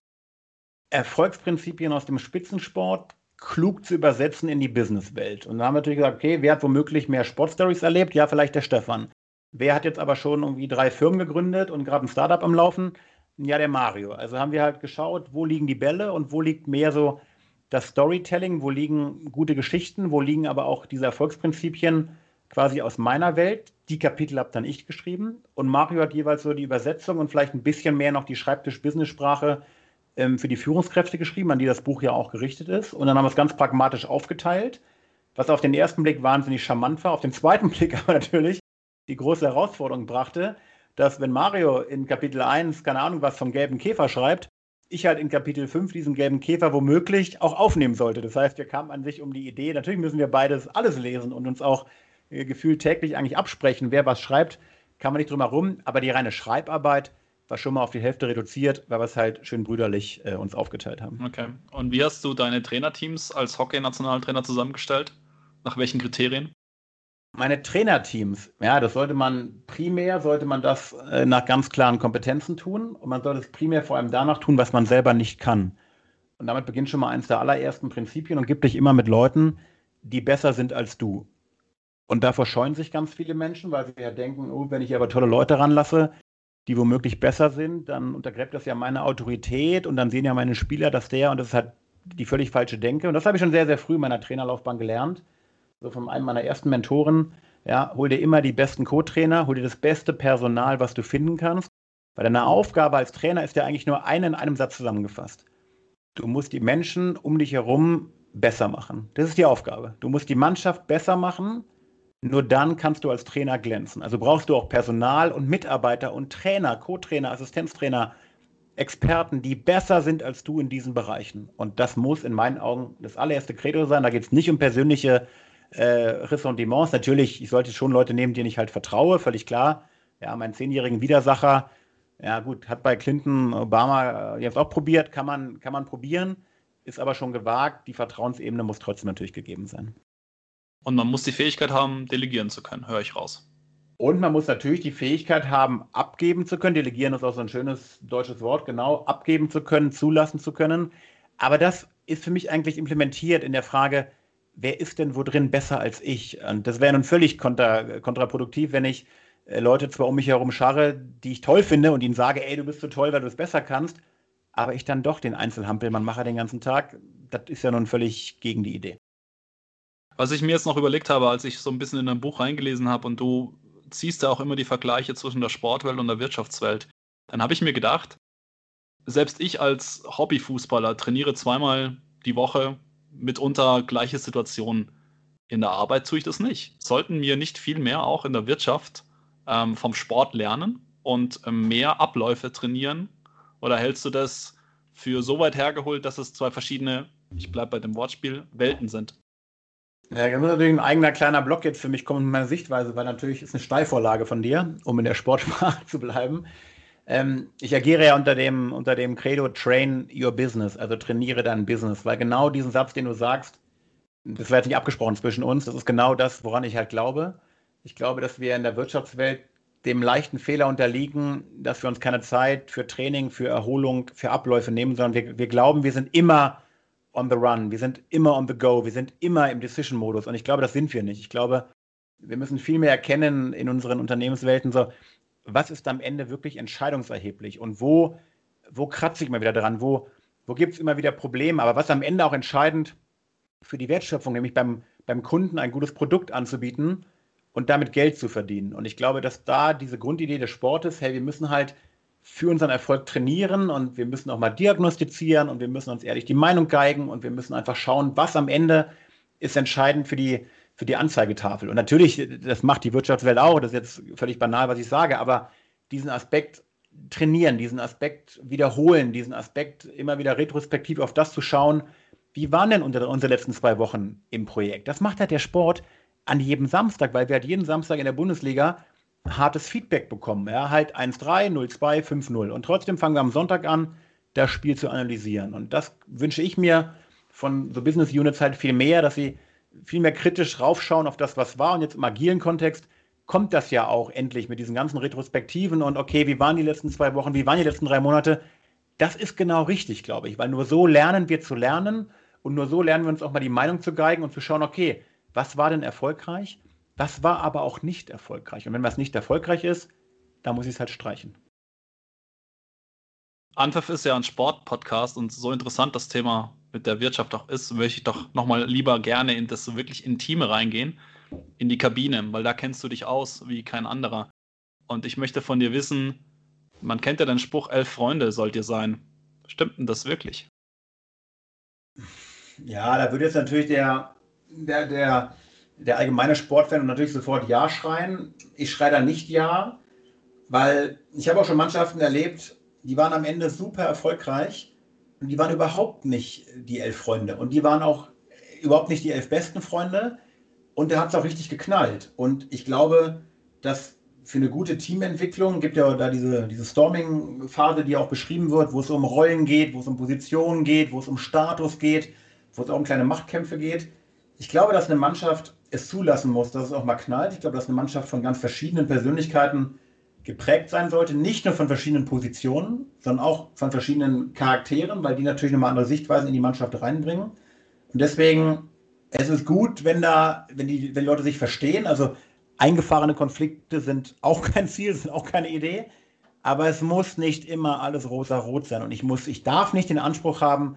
Erfolgsprinzipien aus dem Spitzensport klug zu übersetzen in die Businesswelt. Und da haben wir natürlich gesagt, okay, wer hat womöglich mehr Sportstories erlebt? Ja, vielleicht der Stefan. Wer hat jetzt aber schon irgendwie drei Firmen gegründet und gerade ein Startup am Laufen? Ja, der Mario. Also haben wir halt geschaut, wo liegen die Bälle und wo liegt mehr so das Storytelling, wo liegen gute Geschichten, wo liegen aber auch diese Erfolgsprinzipien quasi aus meiner Welt. Die Kapitel habe dann ich geschrieben und Mario hat jeweils so die Übersetzung und vielleicht ein bisschen mehr noch die Schreibtisch-Business-Sprache ähm, für die Führungskräfte geschrieben, an die das Buch ja auch gerichtet ist. Und dann haben wir es ganz pragmatisch aufgeteilt, was auf den ersten Blick wahnsinnig charmant war, auf den zweiten Blick aber natürlich die große Herausforderung brachte, dass wenn Mario in Kapitel 1, keine Ahnung, was vom gelben Käfer schreibt, ich halt in Kapitel 5 diesen gelben Käfer womöglich auch aufnehmen sollte. Das heißt, wir kamen an sich um die Idee, natürlich müssen wir beides alles lesen und uns auch äh, gefühlt täglich eigentlich absprechen, wer was schreibt, kann man nicht drum herum, aber die reine Schreibarbeit war schon mal auf die Hälfte reduziert, weil wir es halt schön brüderlich äh, uns aufgeteilt haben. Okay. Und wie hast du deine Trainerteams als Hockey-Nationaltrainer zusammengestellt? Nach welchen Kriterien? Meine Trainerteams, ja, das sollte man primär, sollte man das äh, nach ganz klaren Kompetenzen tun und man sollte es primär vor allem danach tun, was man selber nicht kann. Und damit beginnt schon mal eines der allerersten Prinzipien und gib dich immer mit Leuten, die besser sind als du. Und davor scheuen sich ganz viele Menschen, weil sie ja denken, oh, wenn ich aber tolle Leute ranlasse, die womöglich besser sind, dann untergräbt das ja meine Autorität und dann sehen ja meine Spieler, dass der, und das ist halt die völlig falsche Denke. Und das habe ich schon sehr, sehr früh in meiner Trainerlaufbahn gelernt. So von einem meiner ersten Mentoren, ja, hol dir immer die besten Co-Trainer, hol dir das beste Personal, was du finden kannst. Weil deine Aufgabe als Trainer ist ja eigentlich nur eine in einem Satz zusammengefasst. Du musst die Menschen um dich herum besser machen. Das ist die Aufgabe. Du musst die Mannschaft besser machen. Nur dann kannst du als Trainer glänzen. Also brauchst du auch Personal und Mitarbeiter und Trainer, Co-Trainer, Assistenztrainer, Experten, die besser sind als du in diesen Bereichen. Und das muss in meinen Augen das allererste Credo sein. Da geht es nicht um persönliche äh, Ressentiments. Natürlich, ich sollte schon Leute nehmen, denen ich halt vertraue, völlig klar. Ja, meinen zehnjährigen Widersacher, ja gut, hat bei Clinton, Obama äh, jetzt auch probiert, kann man, kann man probieren, ist aber schon gewagt. Die Vertrauensebene muss trotzdem natürlich gegeben sein. Und man muss die Fähigkeit haben, delegieren zu können, höre ich raus. Und man muss natürlich die Fähigkeit haben, abgeben zu können. Delegieren ist auch so ein schönes deutsches Wort, genau, abgeben zu können, zulassen zu können. Aber das ist für mich eigentlich implementiert in der Frage, wer ist denn wo drin besser als ich? Und das wäre nun völlig kontra, kontraproduktiv, wenn ich äh, Leute zwar um mich herum scharre, die ich toll finde und ihnen sage, ey, du bist so toll, weil du es besser kannst, aber ich dann doch den Einzelhampelmann mache den ganzen Tag. Das ist ja nun völlig gegen die Idee. Was ich mir jetzt noch überlegt habe, als ich so ein bisschen in dein Buch reingelesen habe und du ziehst ja auch immer die Vergleiche zwischen der Sportwelt und der Wirtschaftswelt. Dann habe ich mir gedacht, selbst ich als Hobbyfußballer trainiere zweimal die Woche mitunter gleiche Situationen. In der Arbeit tue ich das nicht. Sollten wir nicht viel mehr auch in der Wirtschaft ähm, vom Sport lernen und ähm, mehr Abläufe trainieren? Oder hältst du das für so weit hergeholt, dass es zwei verschiedene, ich bleibe bei dem Wortspiel, Welten sind? Ja, das ist natürlich ein eigener kleiner Block jetzt für mich kommen in meiner Sichtweise, weil natürlich ist eine Steilvorlage von dir, um in der Sportsprache zu bleiben. Ähm, ich agiere ja unter dem, unter dem Credo Train Your Business, also trainiere dein Business, weil genau diesen Satz, den du sagst, das war jetzt nicht abgesprochen zwischen uns, das ist genau das, woran ich halt glaube. Ich glaube, dass wir in der Wirtschaftswelt dem leichten Fehler unterliegen, dass wir uns keine Zeit für Training, für Erholung, für Abläufe nehmen, sondern wir, wir glauben, wir sind immer on the run, wir sind immer on the go, wir sind immer im Decision-Modus. Und ich glaube, das sind wir nicht. Ich glaube, wir müssen viel mehr erkennen in unseren Unternehmenswelten, so, was ist am Ende wirklich entscheidungserheblich? Und wo, wo kratze ich mal wieder dran, wo, wo gibt es immer wieder Probleme, aber was am Ende auch entscheidend für die Wertschöpfung, nämlich beim, beim Kunden ein gutes Produkt anzubieten und damit Geld zu verdienen. Und ich glaube, dass da diese Grundidee des Sportes, hey, wir müssen halt für unseren Erfolg trainieren und wir müssen auch mal diagnostizieren und wir müssen uns ehrlich die Meinung geigen und wir müssen einfach schauen, was am Ende ist entscheidend für die, für die Anzeigetafel. Und natürlich, das macht die Wirtschaftswelt auch, das ist jetzt völlig banal, was ich sage, aber diesen Aspekt trainieren, diesen Aspekt wiederholen, diesen Aspekt immer wieder retrospektiv auf das zu schauen, wie waren denn unsere, letzten zwei Wochen im Projekt? Das macht halt der Sport an jedem Samstag, weil wir halt jeden Samstag in der Bundesliga hartes Feedback bekommen. Ja, halt 1-3, 0-2, 5-0. Und trotzdem fangen wir am Sonntag an, das Spiel zu analysieren. Und das wünsche ich mir von so Business Units halt viel mehr, dass sie viel mehr kritisch raufschauen auf das, was war. Und jetzt im agilen Kontext kommt das ja auch endlich mit diesen ganzen Retrospektiven und okay, wie waren die letzten zwei Wochen, wie waren die letzten drei Monate. Das ist genau richtig, glaube ich, weil nur so lernen wir zu lernen und nur so lernen wir uns auch mal die Meinung zu geigen und zu schauen, okay, was war denn erfolgreich das war aber auch nicht erfolgreich. Und wenn was nicht erfolgreich ist, dann muss ich es halt streichen. Anpfiff ist ja ein Sportpodcast und so interessant das Thema mit der Wirtschaft auch ist, möchte ich doch nochmal lieber gerne in das wirklich Intime reingehen, in die Kabine, weil da kennst du dich aus wie kein anderer. Und ich möchte von dir wissen, man kennt ja den Spruch, elf Freunde sollt ihr sein. Stimmt denn das wirklich? Ja, da würde jetzt natürlich der, der, der der allgemeine Sportfan natürlich sofort Ja schreien. Ich schreie da nicht Ja, weil ich habe auch schon Mannschaften erlebt, die waren am Ende super erfolgreich die waren überhaupt nicht die elf Freunde und die waren auch überhaupt nicht die elf besten Freunde und da hat es auch richtig geknallt. Und ich glaube, dass für eine gute Teamentwicklung gibt ja da diese, diese Storming-Phase, die auch beschrieben wird, wo es um Rollen geht, wo es um Positionen geht, wo es um Status geht, wo es auch um kleine Machtkämpfe geht. Ich glaube, dass eine Mannschaft es zulassen muss, dass es auch mal knallt. Ich glaube, dass eine Mannschaft von ganz verschiedenen Persönlichkeiten geprägt sein sollte, nicht nur von verschiedenen Positionen, sondern auch von verschiedenen Charakteren, weil die natürlich nochmal andere Sichtweisen in die Mannschaft reinbringen. Und deswegen, es ist gut, wenn da, wenn die, wenn die Leute sich verstehen. Also eingefahrene Konflikte sind auch kein Ziel, sind auch keine Idee. Aber es muss nicht immer alles rosa-rot sein. Und ich muss, ich darf nicht den Anspruch haben,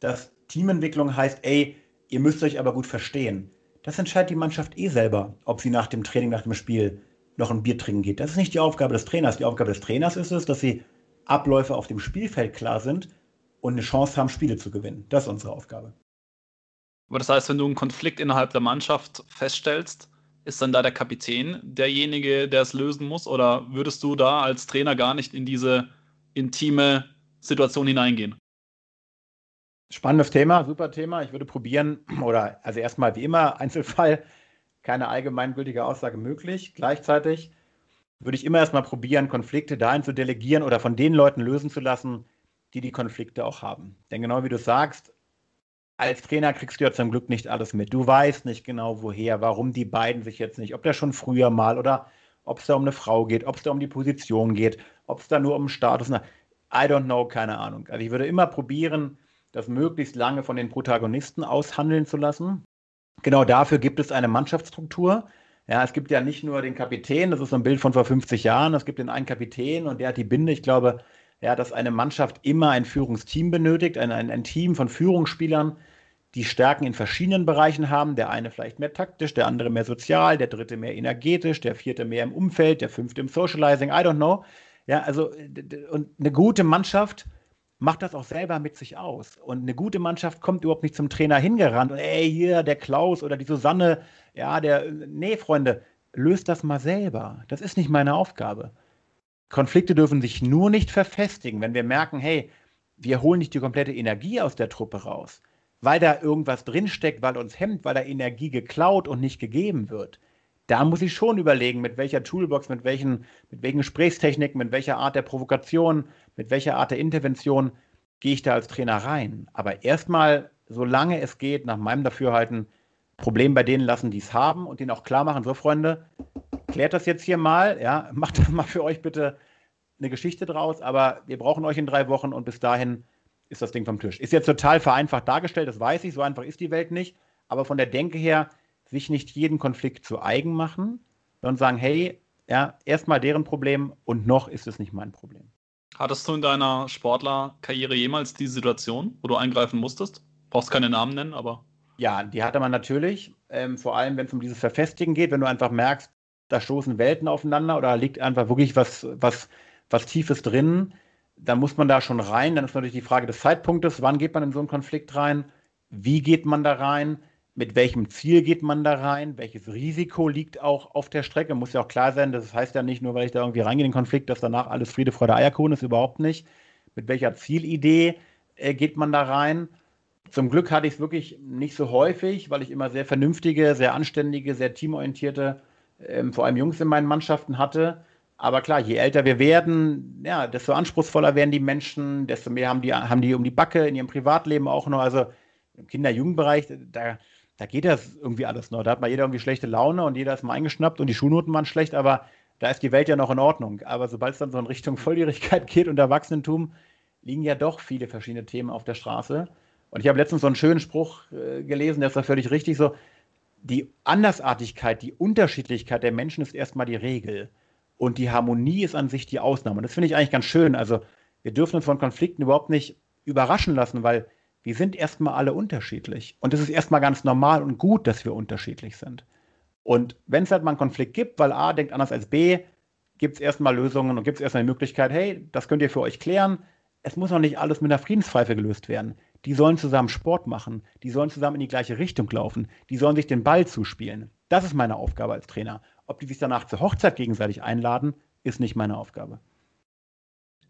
dass Teamentwicklung heißt, ey, ihr müsst euch aber gut verstehen das entscheidet die Mannschaft eh selber, ob sie nach dem Training, nach dem Spiel noch ein Bier trinken geht. Das ist nicht die Aufgabe des Trainers. Die Aufgabe des Trainers ist es, dass sie Abläufe auf dem Spielfeld klar sind und eine Chance haben, Spiele zu gewinnen. Das ist unsere Aufgabe. Aber das heißt, wenn du einen Konflikt innerhalb der Mannschaft feststellst, ist dann da der Kapitän derjenige, der es lösen muss? Oder würdest du da als Trainer gar nicht in diese intime Situation hineingehen? Spannendes Thema, super Thema. Ich würde probieren, oder also erstmal wie immer, Einzelfall, keine allgemeingültige Aussage möglich. Gleichzeitig würde ich immer erstmal probieren, Konflikte dahin zu delegieren oder von den Leuten lösen zu lassen, die die Konflikte auch haben. Denn genau wie du sagst, als Trainer kriegst du ja zum Glück nicht alles mit. Du weißt nicht genau, woher, warum die beiden sich jetzt nicht, ob der schon früher mal oder ob es da um eine Frau geht, ob es da um die Position geht, ob es da nur um Status. Na, I don't know, keine Ahnung. Also ich würde immer probieren, das möglichst lange von den Protagonisten aushandeln zu lassen. Genau dafür gibt es eine Mannschaftsstruktur. Ja, es gibt ja nicht nur den Kapitän, das ist so ein Bild von vor 50 Jahren, es gibt den einen Kapitän und der hat die Binde. Ich glaube, ja, dass eine Mannschaft immer ein Führungsteam benötigt, ein, ein, ein Team von Führungsspielern, die Stärken in verschiedenen Bereichen haben. Der eine vielleicht mehr taktisch, der andere mehr sozial, der dritte mehr energetisch, der vierte mehr im Umfeld, der fünfte im Socializing, I don't know. Ja, also und eine gute Mannschaft macht das auch selber mit sich aus. Und eine gute Mannschaft kommt überhaupt nicht zum Trainer hingerannt und ey, hier der Klaus oder die Susanne, ja, der, nee, Freunde, löst das mal selber. Das ist nicht meine Aufgabe. Konflikte dürfen sich nur nicht verfestigen, wenn wir merken, hey, wir holen nicht die komplette Energie aus der Truppe raus, weil da irgendwas drinsteckt, weil uns hemmt, weil da Energie geklaut und nicht gegeben wird. Da muss ich schon überlegen, mit welcher Toolbox, mit welchen, mit welchen Gesprächstechniken, mit welcher Art der Provokation, mit welcher Art der Intervention gehe ich da als Trainer rein. Aber erstmal, solange es geht, nach meinem Dafürhalten, Problem bei denen lassen, die es haben und denen auch klar machen, so Freunde, klärt das jetzt hier mal, ja, macht das mal für euch bitte eine Geschichte draus, aber wir brauchen euch in drei Wochen und bis dahin ist das Ding vom Tisch. Ist jetzt total vereinfacht dargestellt, das weiß ich, so einfach ist die Welt nicht, aber von der Denke her, sich nicht jeden Konflikt zu eigen machen, sondern sagen, hey, ja, erstmal deren Problem und noch ist es nicht mein Problem. Hattest du in deiner Sportlerkarriere jemals die Situation, wo du eingreifen musstest? Brauchst keine Namen nennen, aber. Ja, die hatte man natürlich. Ähm, vor allem, wenn es um dieses Verfestigen geht, wenn du einfach merkst, da stoßen Welten aufeinander oder liegt einfach wirklich was, was, was Tiefes drin, dann muss man da schon rein. Dann ist natürlich die Frage des Zeitpunktes, wann geht man in so einen Konflikt rein, wie geht man da rein, mit welchem Ziel geht man da rein, welches Risiko liegt auch auf der Strecke. Muss ja auch klar sein, das heißt ja nicht nur, weil ich da irgendwie reingehe in den Konflikt, dass danach alles Friede, Freude, Eierkuchen ist, überhaupt nicht. Mit welcher Zielidee äh, geht man da rein? Zum Glück hatte ich es wirklich nicht so häufig, weil ich immer sehr vernünftige, sehr anständige, sehr teamorientierte ähm, vor allem Jungs in meinen Mannschaften hatte. Aber klar, je älter wir werden, ja, desto anspruchsvoller werden die Menschen, desto mehr haben die, haben die um die Backe in ihrem Privatleben auch noch. Also im Kinder-Jugendbereich, da, da geht das irgendwie alles noch. Da hat mal jeder irgendwie schlechte Laune und jeder ist mal eingeschnappt und die Schulnoten waren schlecht, aber da ist die Welt ja noch in Ordnung. Aber sobald es dann so in Richtung Volljährigkeit geht und Erwachsenentum, liegen ja doch viele verschiedene Themen auf der Straße. Und ich habe letztens so einen schönen Spruch äh, gelesen, der ist da völlig richtig so die Andersartigkeit, die Unterschiedlichkeit der Menschen ist erstmal die Regel. Und die Harmonie ist an sich die Ausnahme. Und das finde ich eigentlich ganz schön. Also wir dürfen uns von Konflikten überhaupt nicht überraschen lassen, weil wir sind erstmal alle unterschiedlich. Und es ist erstmal ganz normal und gut, dass wir unterschiedlich sind. Und wenn es halt mal einen Konflikt gibt, weil A denkt anders als B, gibt es erstmal Lösungen und gibt es erstmal die Möglichkeit, hey, das könnt ihr für euch klären. Es muss noch nicht alles mit einer Friedenspfeife gelöst werden die sollen zusammen Sport machen, die sollen zusammen in die gleiche Richtung laufen, die sollen sich den Ball zuspielen. Das ist meine Aufgabe als Trainer. Ob die sich danach zur Hochzeit gegenseitig einladen, ist nicht meine Aufgabe.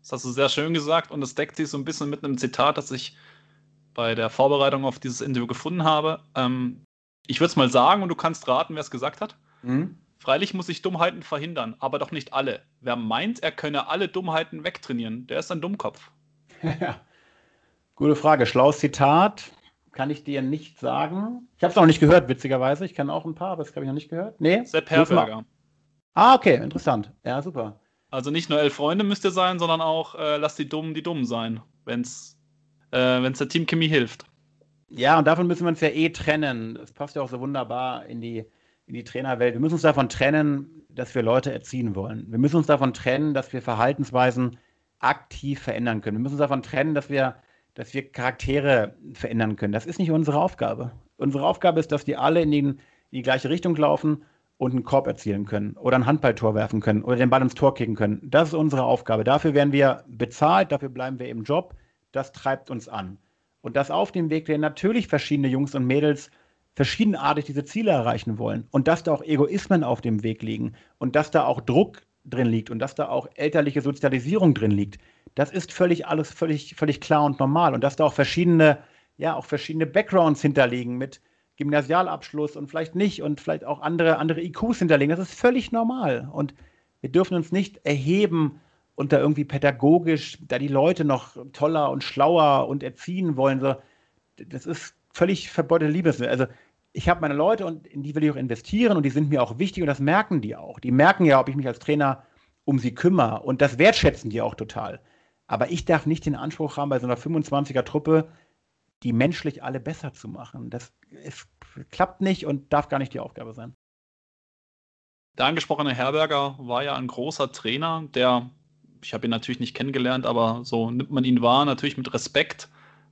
Das hast du sehr schön gesagt und es deckt sich so ein bisschen mit einem Zitat, das ich bei der Vorbereitung auf dieses Interview gefunden habe. Ähm, ich würde es mal sagen und du kannst raten, wer es gesagt hat. Mhm. Freilich muss ich Dummheiten verhindern, aber doch nicht alle. Wer meint, er könne alle Dummheiten wegtrainieren, der ist ein Dummkopf. Ja, Gute Frage. Schlaues Zitat. Kann ich dir nicht sagen. Ich habe es noch nicht gehört, witzigerweise. Ich kenne auch ein paar, aber das habe ich noch nicht gehört. Nee. Sepp Herberger. Ah, okay, interessant. Ja, super. Also nicht nur elf Freunde müsst ihr sein, sondern auch äh, lasst die Dummen die Dummen sein, wenn es äh, der Teamchemie hilft. Ja, und davon müssen wir uns ja eh trennen. Das passt ja auch so wunderbar in die, in die Trainerwelt. Wir müssen uns davon trennen, dass wir Leute erziehen wollen. Wir müssen uns davon trennen, dass wir Verhaltensweisen aktiv verändern können. Wir müssen uns davon trennen, dass wir dass wir Charaktere verändern können. Das ist nicht unsere Aufgabe. Unsere Aufgabe ist, dass die alle in den, in die gleiche Richtung laufen und einen Korb erzielen können oder ein Handballtor werfen können oder den Ball ins Tor kicken können. Das ist unsere Aufgabe. Dafür werden wir bezahlt, dafür bleiben wir im Job. Das treibt uns an. Und das auf dem Weg, der natürlich verschiedene Jungs und Mädels verschiedenartig diese Ziele erreichen wollen und dass da auch Egoismen auf dem Weg liegen und dass da auch Druck drin liegt und dass da auch elterliche Sozialisierung drin liegt. Das ist völlig alles völlig, völlig klar und normal und dass da auch verschiedene, ja, auch verschiedene Backgrounds hinterliegen mit Gymnasialabschluss und vielleicht nicht und vielleicht auch andere, andere IQs hinterlegen. Das ist völlig normal und wir dürfen uns nicht erheben und da irgendwie pädagogisch da die Leute noch toller und schlauer und erziehen wollen. So, das ist völlig verbeutete Liebes. Also ich habe meine Leute und in die will ich auch investieren und die sind mir auch wichtig und das merken die auch. Die merken ja, ob ich mich als Trainer um sie kümmere und das wertschätzen die auch total. Aber ich darf nicht den Anspruch haben, bei so einer 25er Truppe die menschlich alle besser zu machen. Das ist, klappt nicht und darf gar nicht die Aufgabe sein. Der angesprochene Herberger war ja ein großer Trainer, der, ich habe ihn natürlich nicht kennengelernt, aber so nimmt man ihn wahr, natürlich mit Respekt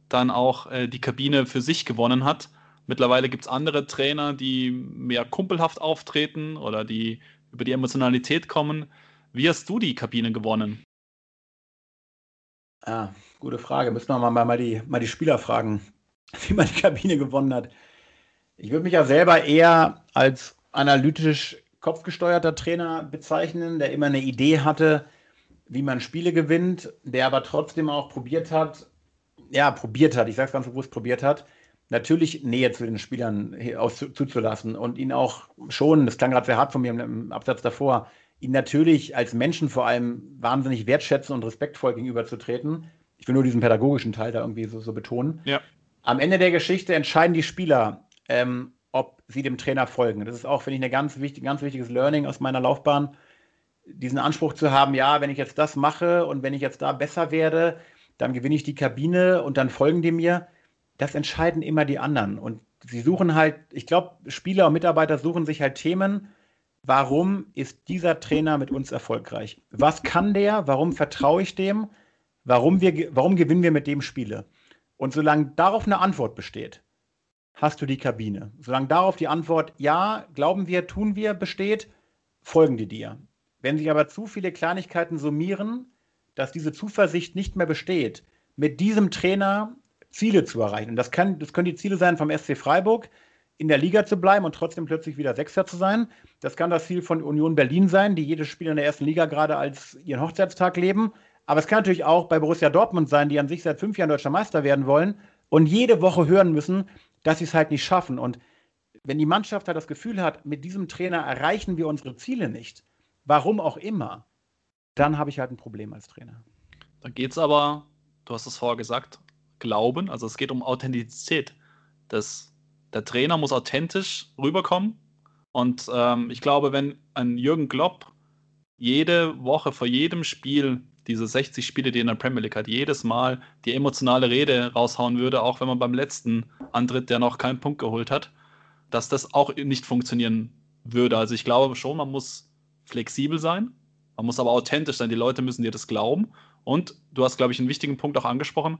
dann auch äh, die Kabine für sich gewonnen hat. Mittlerweile gibt es andere Trainer, die mehr kumpelhaft auftreten oder die über die Emotionalität kommen. Wie hast du die Kabine gewonnen? Ah, gute Frage. Müssen wir mal, mal, die, mal die Spieler fragen, wie man die Kabine gewonnen hat. Ich würde mich ja selber eher als analytisch kopfgesteuerter Trainer bezeichnen, der immer eine Idee hatte, wie man Spiele gewinnt, der aber trotzdem auch probiert hat, ja, probiert hat, ich sage es ganz bewusst, probiert hat, natürlich Nähe zu den Spielern aus, zuzulassen und ihn auch schon, das klang gerade sehr hart von mir im Absatz davor, ihn natürlich als Menschen vor allem wahnsinnig wertschätzen und respektvoll gegenüberzutreten. Ich will nur diesen pädagogischen Teil da irgendwie so, so betonen. Ja. Am Ende der Geschichte entscheiden die Spieler, ähm, ob sie dem Trainer folgen. Das ist auch, finde ich, ein ganz, wichtig, ganz wichtiges Learning aus meiner Laufbahn, diesen Anspruch zu haben, ja, wenn ich jetzt das mache und wenn ich jetzt da besser werde, dann gewinne ich die Kabine und dann folgen die mir. Das entscheiden immer die anderen. Und sie suchen halt, ich glaube, Spieler und Mitarbeiter suchen sich halt Themen. Warum ist dieser Trainer mit uns erfolgreich? Was kann der? Warum vertraue ich dem? Warum, wir, warum gewinnen wir mit dem Spiele? Und solange darauf eine Antwort besteht, hast du die Kabine. Solange darauf die Antwort Ja, glauben wir, tun wir besteht, folgen die dir. Wenn sich aber zu viele Kleinigkeiten summieren, dass diese Zuversicht nicht mehr besteht, mit diesem Trainer Ziele zu erreichen. Und das, kann, das können die Ziele sein vom SC Freiburg, in der Liga zu bleiben und trotzdem plötzlich wieder Sechster zu sein. Das kann das Ziel von Union Berlin sein, die jedes Spiel in der ersten Liga gerade als ihren Hochzeitstag leben. Aber es kann natürlich auch bei Borussia Dortmund sein, die an sich seit fünf Jahren deutscher Meister werden wollen und jede Woche hören müssen, dass sie es halt nicht schaffen. Und wenn die Mannschaft halt das Gefühl hat, mit diesem Trainer erreichen wir unsere Ziele nicht, warum auch immer, dann habe ich halt ein Problem als Trainer. Da geht es aber, du hast es vorher gesagt, Glauben, also es geht um Authentizität. Das, der Trainer muss authentisch rüberkommen. Und ähm, ich glaube, wenn ein Jürgen Klopp jede Woche vor jedem Spiel diese 60 Spiele, die er in der Premier League hat, jedes Mal die emotionale Rede raushauen würde, auch wenn man beim letzten antritt, der noch keinen Punkt geholt hat, dass das auch nicht funktionieren würde. Also ich glaube schon, man muss flexibel sein, man muss aber authentisch sein. Die Leute müssen dir das glauben. Und du hast, glaube ich, einen wichtigen Punkt auch angesprochen.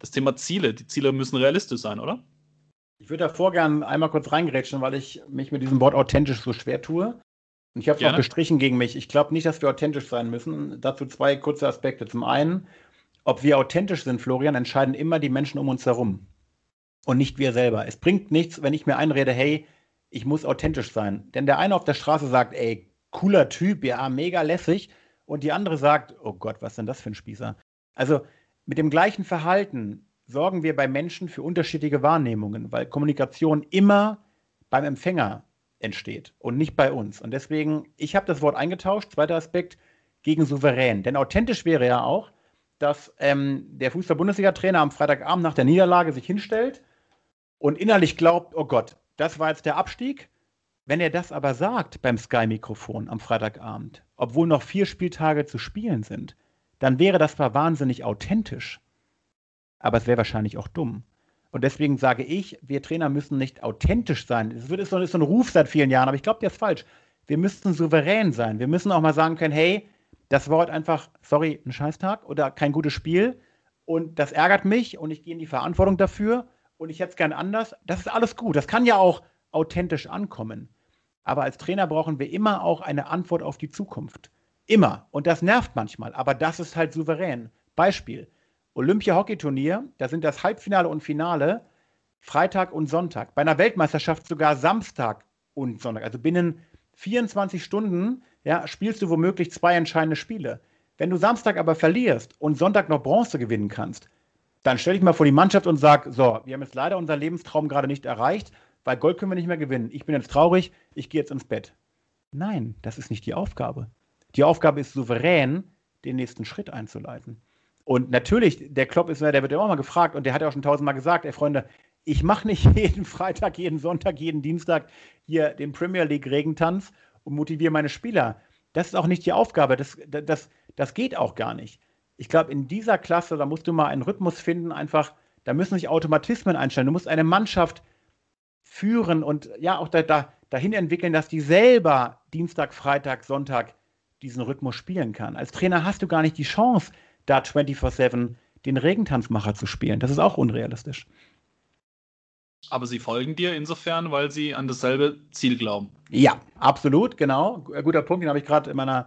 Das Thema Ziele. Die Ziele müssen realistisch sein, oder? Ich würde davor gerne einmal kurz reingerätschen, weil ich mich mit diesem Wort authentisch so schwer tue. Und ich habe es auch gestrichen gegen mich. Ich glaube nicht, dass wir authentisch sein müssen. Dazu zwei kurze Aspekte. Zum einen, ob wir authentisch sind, Florian, entscheiden immer die Menschen um uns herum. Und nicht wir selber. Es bringt nichts, wenn ich mir einrede, hey, ich muss authentisch sein. Denn der eine auf der Straße sagt, ey, cooler Typ, ja, mega lässig. Und die andere sagt, oh Gott, was ist denn das für ein Spießer? Also mit dem gleichen Verhalten sorgen wir bei Menschen für unterschiedliche Wahrnehmungen, weil Kommunikation immer beim Empfänger entsteht und nicht bei uns. Und deswegen, ich habe das Wort eingetauscht, zweiter Aspekt, gegen souverän. Denn authentisch wäre ja auch, dass ähm, der Fußball-Bundesliga-Trainer am Freitagabend nach der Niederlage sich hinstellt und innerlich glaubt, oh Gott, das war jetzt der Abstieg wenn er das aber sagt beim Sky-Mikrofon am Freitagabend, obwohl noch vier Spieltage zu spielen sind, dann wäre das zwar wahnsinnig authentisch, aber es wäre wahrscheinlich auch dumm. Und deswegen sage ich, wir Trainer müssen nicht authentisch sein. Das ist so, ein Ruf seit vielen Jahren, aber ich glaube, der ist falsch. Wir müssten souverän sein. Wir müssen auch mal sagen können, hey, das war heute einfach, sorry, ein Scheißtag oder kein gutes Spiel und das ärgert mich und ich gehe in die Verantwortung dafür und ich hätte es gern anders. Das ist alles gut. Das kann ja auch authentisch ankommen. Aber als Trainer brauchen wir immer auch eine Antwort auf die Zukunft. Immer. Und das nervt manchmal, aber das ist halt souverän. Beispiel: Olympia-Hockeyturnier, da sind das Halbfinale und Finale Freitag und Sonntag. Bei einer Weltmeisterschaft sogar Samstag und Sonntag. Also binnen 24 Stunden ja, spielst du womöglich zwei entscheidende Spiele. Wenn du Samstag aber verlierst und Sonntag noch Bronze gewinnen kannst, dann stell dich mal vor die Mannschaft und sag: So, wir haben jetzt leider unseren Lebenstraum gerade nicht erreicht, weil Gold können wir nicht mehr gewinnen. Ich bin jetzt traurig, ich gehe jetzt ins Bett. Nein, das ist nicht die Aufgabe. Die Aufgabe ist souverän, den nächsten Schritt einzuleiten. Und natürlich, der Klopp ist, der wird auch mal gefragt und der hat ja auch schon tausendmal gesagt, ey Freunde, ich mache nicht jeden Freitag, jeden Sonntag, jeden Dienstag hier den Premier League Regentanz und motiviere meine Spieler. Das ist auch nicht die Aufgabe. Das, das, das geht auch gar nicht. Ich glaube, in dieser Klasse, da musst du mal einen Rhythmus finden, einfach, da müssen sich Automatismen einstellen. Du musst eine Mannschaft führen und ja auch da, da, dahin entwickeln, dass die selber Dienstag, Freitag, Sonntag diesen Rhythmus spielen kann. Als Trainer hast du gar nicht die Chance, da 24-7 den Regentanzmacher zu spielen. Das ist auch unrealistisch. Aber sie folgen dir insofern, weil sie an dasselbe Ziel glauben. Ja, absolut, genau. Guter Punkt, den habe ich gerade in,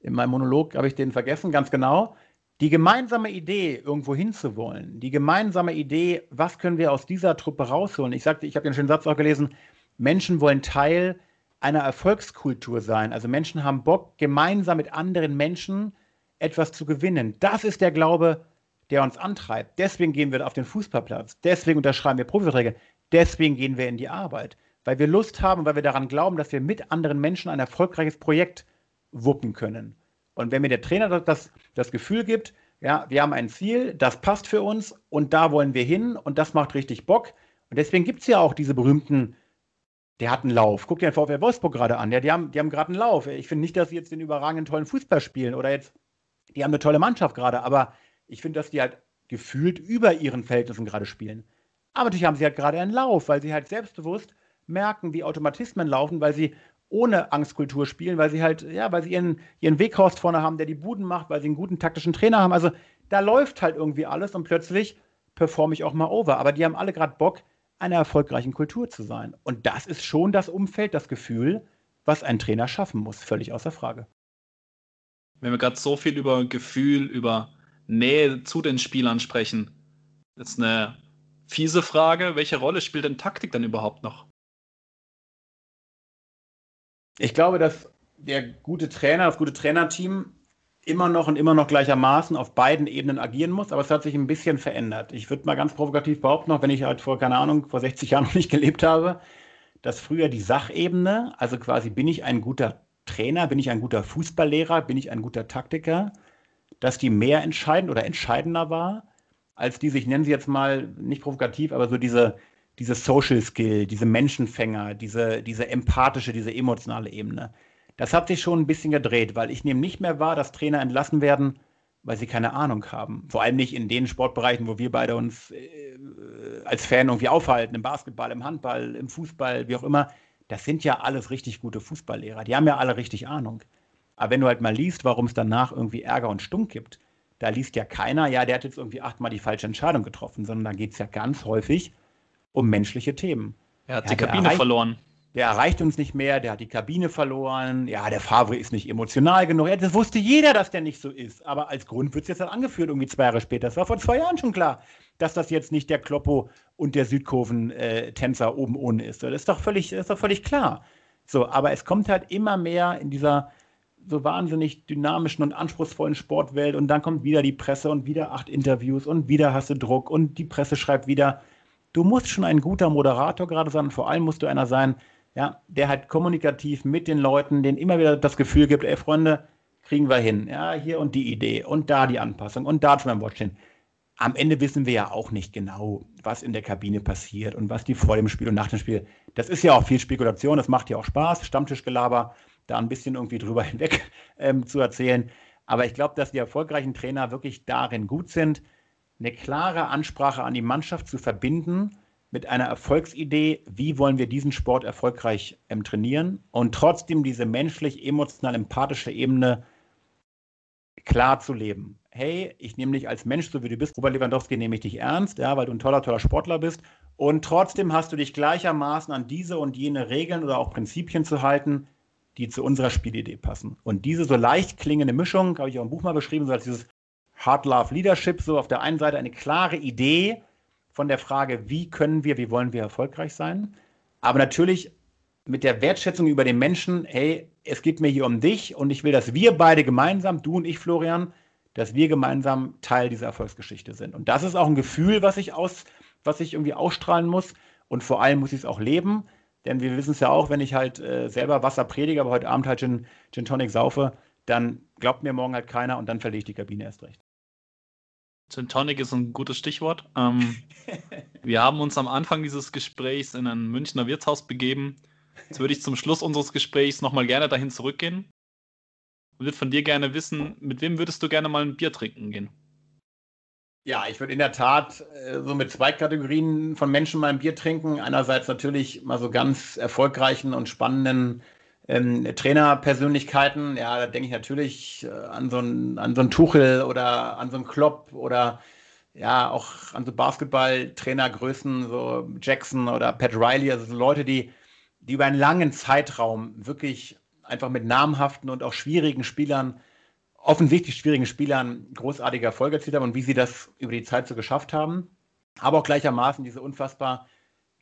in meinem Monolog, habe ich den vergessen, ganz genau. Die gemeinsame Idee, irgendwo hinzuwollen, die gemeinsame Idee, was können wir aus dieser Truppe rausholen? Ich sagte, ich habe den schönen Satz auch gelesen, Menschen wollen Teil einer Erfolgskultur sein. Also Menschen haben Bock, gemeinsam mit anderen Menschen etwas zu gewinnen. Das ist der Glaube, der uns antreibt. Deswegen gehen wir auf den Fußballplatz. Deswegen unterschreiben wir Profiverträge. Deswegen gehen wir in die Arbeit. Weil wir Lust haben, weil wir daran glauben, dass wir mit anderen Menschen ein erfolgreiches Projekt wuppen können. Und wenn mir der Trainer das, das Gefühl gibt, ja, wir haben ein Ziel, das passt für uns und da wollen wir hin und das macht richtig Bock. Und deswegen gibt es ja auch diese berühmten, der hat einen Lauf. Guck dir den VfL Wolfsburg gerade an. Ja, die haben, die haben gerade einen Lauf. Ich finde nicht, dass sie jetzt den überragenden tollen Fußball spielen oder jetzt die haben eine tolle Mannschaft gerade, aber ich finde, dass die halt gefühlt über ihren Verhältnissen gerade spielen. Aber natürlich haben sie halt gerade einen Lauf, weil sie halt selbstbewusst merken, wie Automatismen laufen, weil sie ohne Angstkultur spielen, weil sie halt, ja, weil sie ihren, ihren Weghorst vorne haben, der die Buden macht, weil sie einen guten taktischen Trainer haben. Also da läuft halt irgendwie alles und plötzlich performe ich auch mal over. Aber die haben alle gerade Bock, einer erfolgreichen Kultur zu sein. Und das ist schon das Umfeld, das Gefühl, was ein Trainer schaffen muss, völlig außer Frage wenn wir gerade so viel über Gefühl, über Nähe zu den Spielern sprechen, ist eine fiese Frage. Welche Rolle spielt denn Taktik dann überhaupt noch? Ich glaube, dass der gute Trainer, das gute Trainerteam immer noch und immer noch gleichermaßen auf beiden Ebenen agieren muss, aber es hat sich ein bisschen verändert. Ich würde mal ganz provokativ behaupten, auch wenn ich halt vor, keine Ahnung, vor 60 Jahren noch nicht gelebt habe, dass früher die Sachebene, also quasi bin ich ein guter Trainer, bin ich ein guter Fußballlehrer, bin ich ein guter Taktiker, dass die mehr entscheidend oder entscheidender war, als diese, ich nenne sie jetzt mal nicht provokativ, aber so diese, diese Social Skill, diese Menschenfänger, diese, diese empathische, diese emotionale Ebene. Das hat sich schon ein bisschen gedreht, weil ich nehme nicht mehr wahr, dass Trainer entlassen werden, weil sie keine Ahnung haben. Vor allem nicht in den Sportbereichen, wo wir beide uns äh, als Fan irgendwie aufhalten, im Basketball, im Handball, im Fußball, wie auch immer das sind ja alles richtig gute Fußballlehrer. Die haben ja alle richtig Ahnung. Aber wenn du halt mal liest, warum es danach irgendwie Ärger und Stunk gibt, da liest ja keiner, ja, der hat jetzt irgendwie achtmal die falsche Entscheidung getroffen, sondern da geht es ja ganz häufig um menschliche Themen. Er hat ja, die Kabine erreicht, verloren. Der erreicht uns nicht mehr, der hat die Kabine verloren. Ja, der Favre ist nicht emotional genug. Ja, das wusste jeder, dass der nicht so ist. Aber als Grund wird es jetzt halt angeführt, irgendwie zwei Jahre später. Das war vor zwei Jahren schon klar, dass das jetzt nicht der Kloppo und der Südkurven-Tänzer oben ohne ist. Das ist doch völlig, ist doch völlig klar. So, aber es kommt halt immer mehr in dieser so wahnsinnig dynamischen und anspruchsvollen Sportwelt und dann kommt wieder die Presse und wieder acht Interviews und wieder hast du Druck und die Presse schreibt wieder. Du musst schon ein guter Moderator gerade sein vor allem musst du einer sein, ja, der halt kommunikativ mit den Leuten, denen immer wieder das Gefühl gibt, ey Freunde, kriegen wir hin. Ja, hier und die Idee und da die Anpassung und da zum Watch hin am Ende wissen wir ja auch nicht genau, was in der Kabine passiert und was die vor dem Spiel und nach dem Spiel. Das ist ja auch viel Spekulation, das macht ja auch Spaß, Stammtischgelaber, da ein bisschen irgendwie drüber hinweg ähm, zu erzählen. Aber ich glaube, dass die erfolgreichen Trainer wirklich darin gut sind, eine klare Ansprache an die Mannschaft zu verbinden mit einer Erfolgsidee, wie wollen wir diesen Sport erfolgreich ähm, trainieren und trotzdem diese menschlich, emotional, empathische Ebene klar zu leben hey, ich nehme dich als Mensch, so wie du bist. Robert Lewandowski nehme ich dich ernst, ja, weil du ein toller, toller Sportler bist. Und trotzdem hast du dich gleichermaßen an diese und jene Regeln oder auch Prinzipien zu halten, die zu unserer Spielidee passen. Und diese so leicht klingende Mischung, habe ich auch im Buch mal beschrieben, so als dieses Hard Love Leadership, so auf der einen Seite eine klare Idee von der Frage, wie können wir, wie wollen wir erfolgreich sein, aber natürlich mit der Wertschätzung über den Menschen, hey, es geht mir hier um dich und ich will, dass wir beide gemeinsam, du und ich, Florian, dass wir gemeinsam Teil dieser Erfolgsgeschichte sind. Und das ist auch ein Gefühl, was ich aus was ich irgendwie ausstrahlen muss. Und vor allem muss ich es auch leben. Denn wir wissen es ja auch, wenn ich halt äh, selber Wasser predige, aber heute Abend halt Gin, Gin Tonic saufe, dann glaubt mir morgen halt keiner und dann verliere ich die Kabine erst recht. Gin Tonic ist ein gutes Stichwort. Ähm, wir haben uns am Anfang dieses Gesprächs in ein Münchner Wirtshaus begeben. Jetzt würde ich zum Schluss unseres Gesprächs nochmal gerne dahin zurückgehen und würde von dir gerne wissen, mit wem würdest du gerne mal ein Bier trinken gehen? Ja, ich würde in der Tat äh, so mit zwei Kategorien von Menschen mal ein Bier trinken. Einerseits natürlich mal so ganz erfolgreichen und spannenden ähm, Trainerpersönlichkeiten. Ja, da denke ich natürlich äh, an, so einen, an so einen Tuchel oder an so einen Klopp oder ja, auch an so Basketballtrainergrößen, so Jackson oder Pat Riley, also so Leute, die, die über einen langen Zeitraum wirklich einfach mit namhaften und auch schwierigen Spielern offensichtlich schwierigen Spielern großartige Erfolge erzielt haben und wie sie das über die Zeit so geschafft haben. Aber auch gleichermaßen diese unfassbar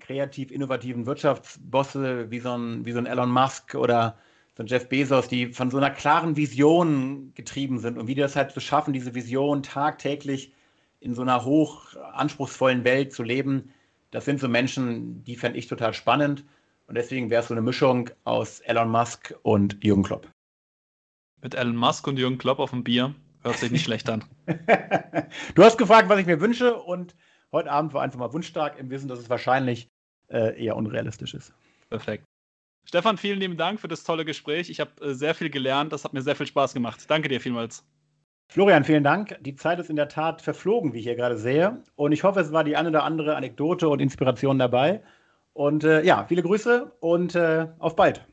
kreativ innovativen Wirtschaftsbosse wie so ein, wie so ein Elon Musk oder so ein Jeff Bezos, die von so einer klaren Vision getrieben sind und wie die das halt so schaffen, diese Vision tagtäglich in so einer hoch anspruchsvollen Welt zu leben. Das sind so Menschen, die fände ich total spannend. Und deswegen wäre es so eine Mischung aus Elon Musk und Jürgen Klopp. Mit Elon Musk und Jürgen Klopp auf dem Bier. Hört sich nicht schlecht an. du hast gefragt, was ich mir wünsche und heute Abend war einfach mal wunschstark im Wissen, dass es wahrscheinlich äh, eher unrealistisch ist. Perfekt. Stefan, vielen lieben Dank für das tolle Gespräch. Ich habe äh, sehr viel gelernt. Das hat mir sehr viel Spaß gemacht. Danke dir vielmals. Florian, vielen Dank. Die Zeit ist in der Tat verflogen, wie ich hier gerade sehe. Und ich hoffe, es war die eine oder andere Anekdote und Inspiration dabei. Und äh, ja, viele Grüße und äh, auf bald.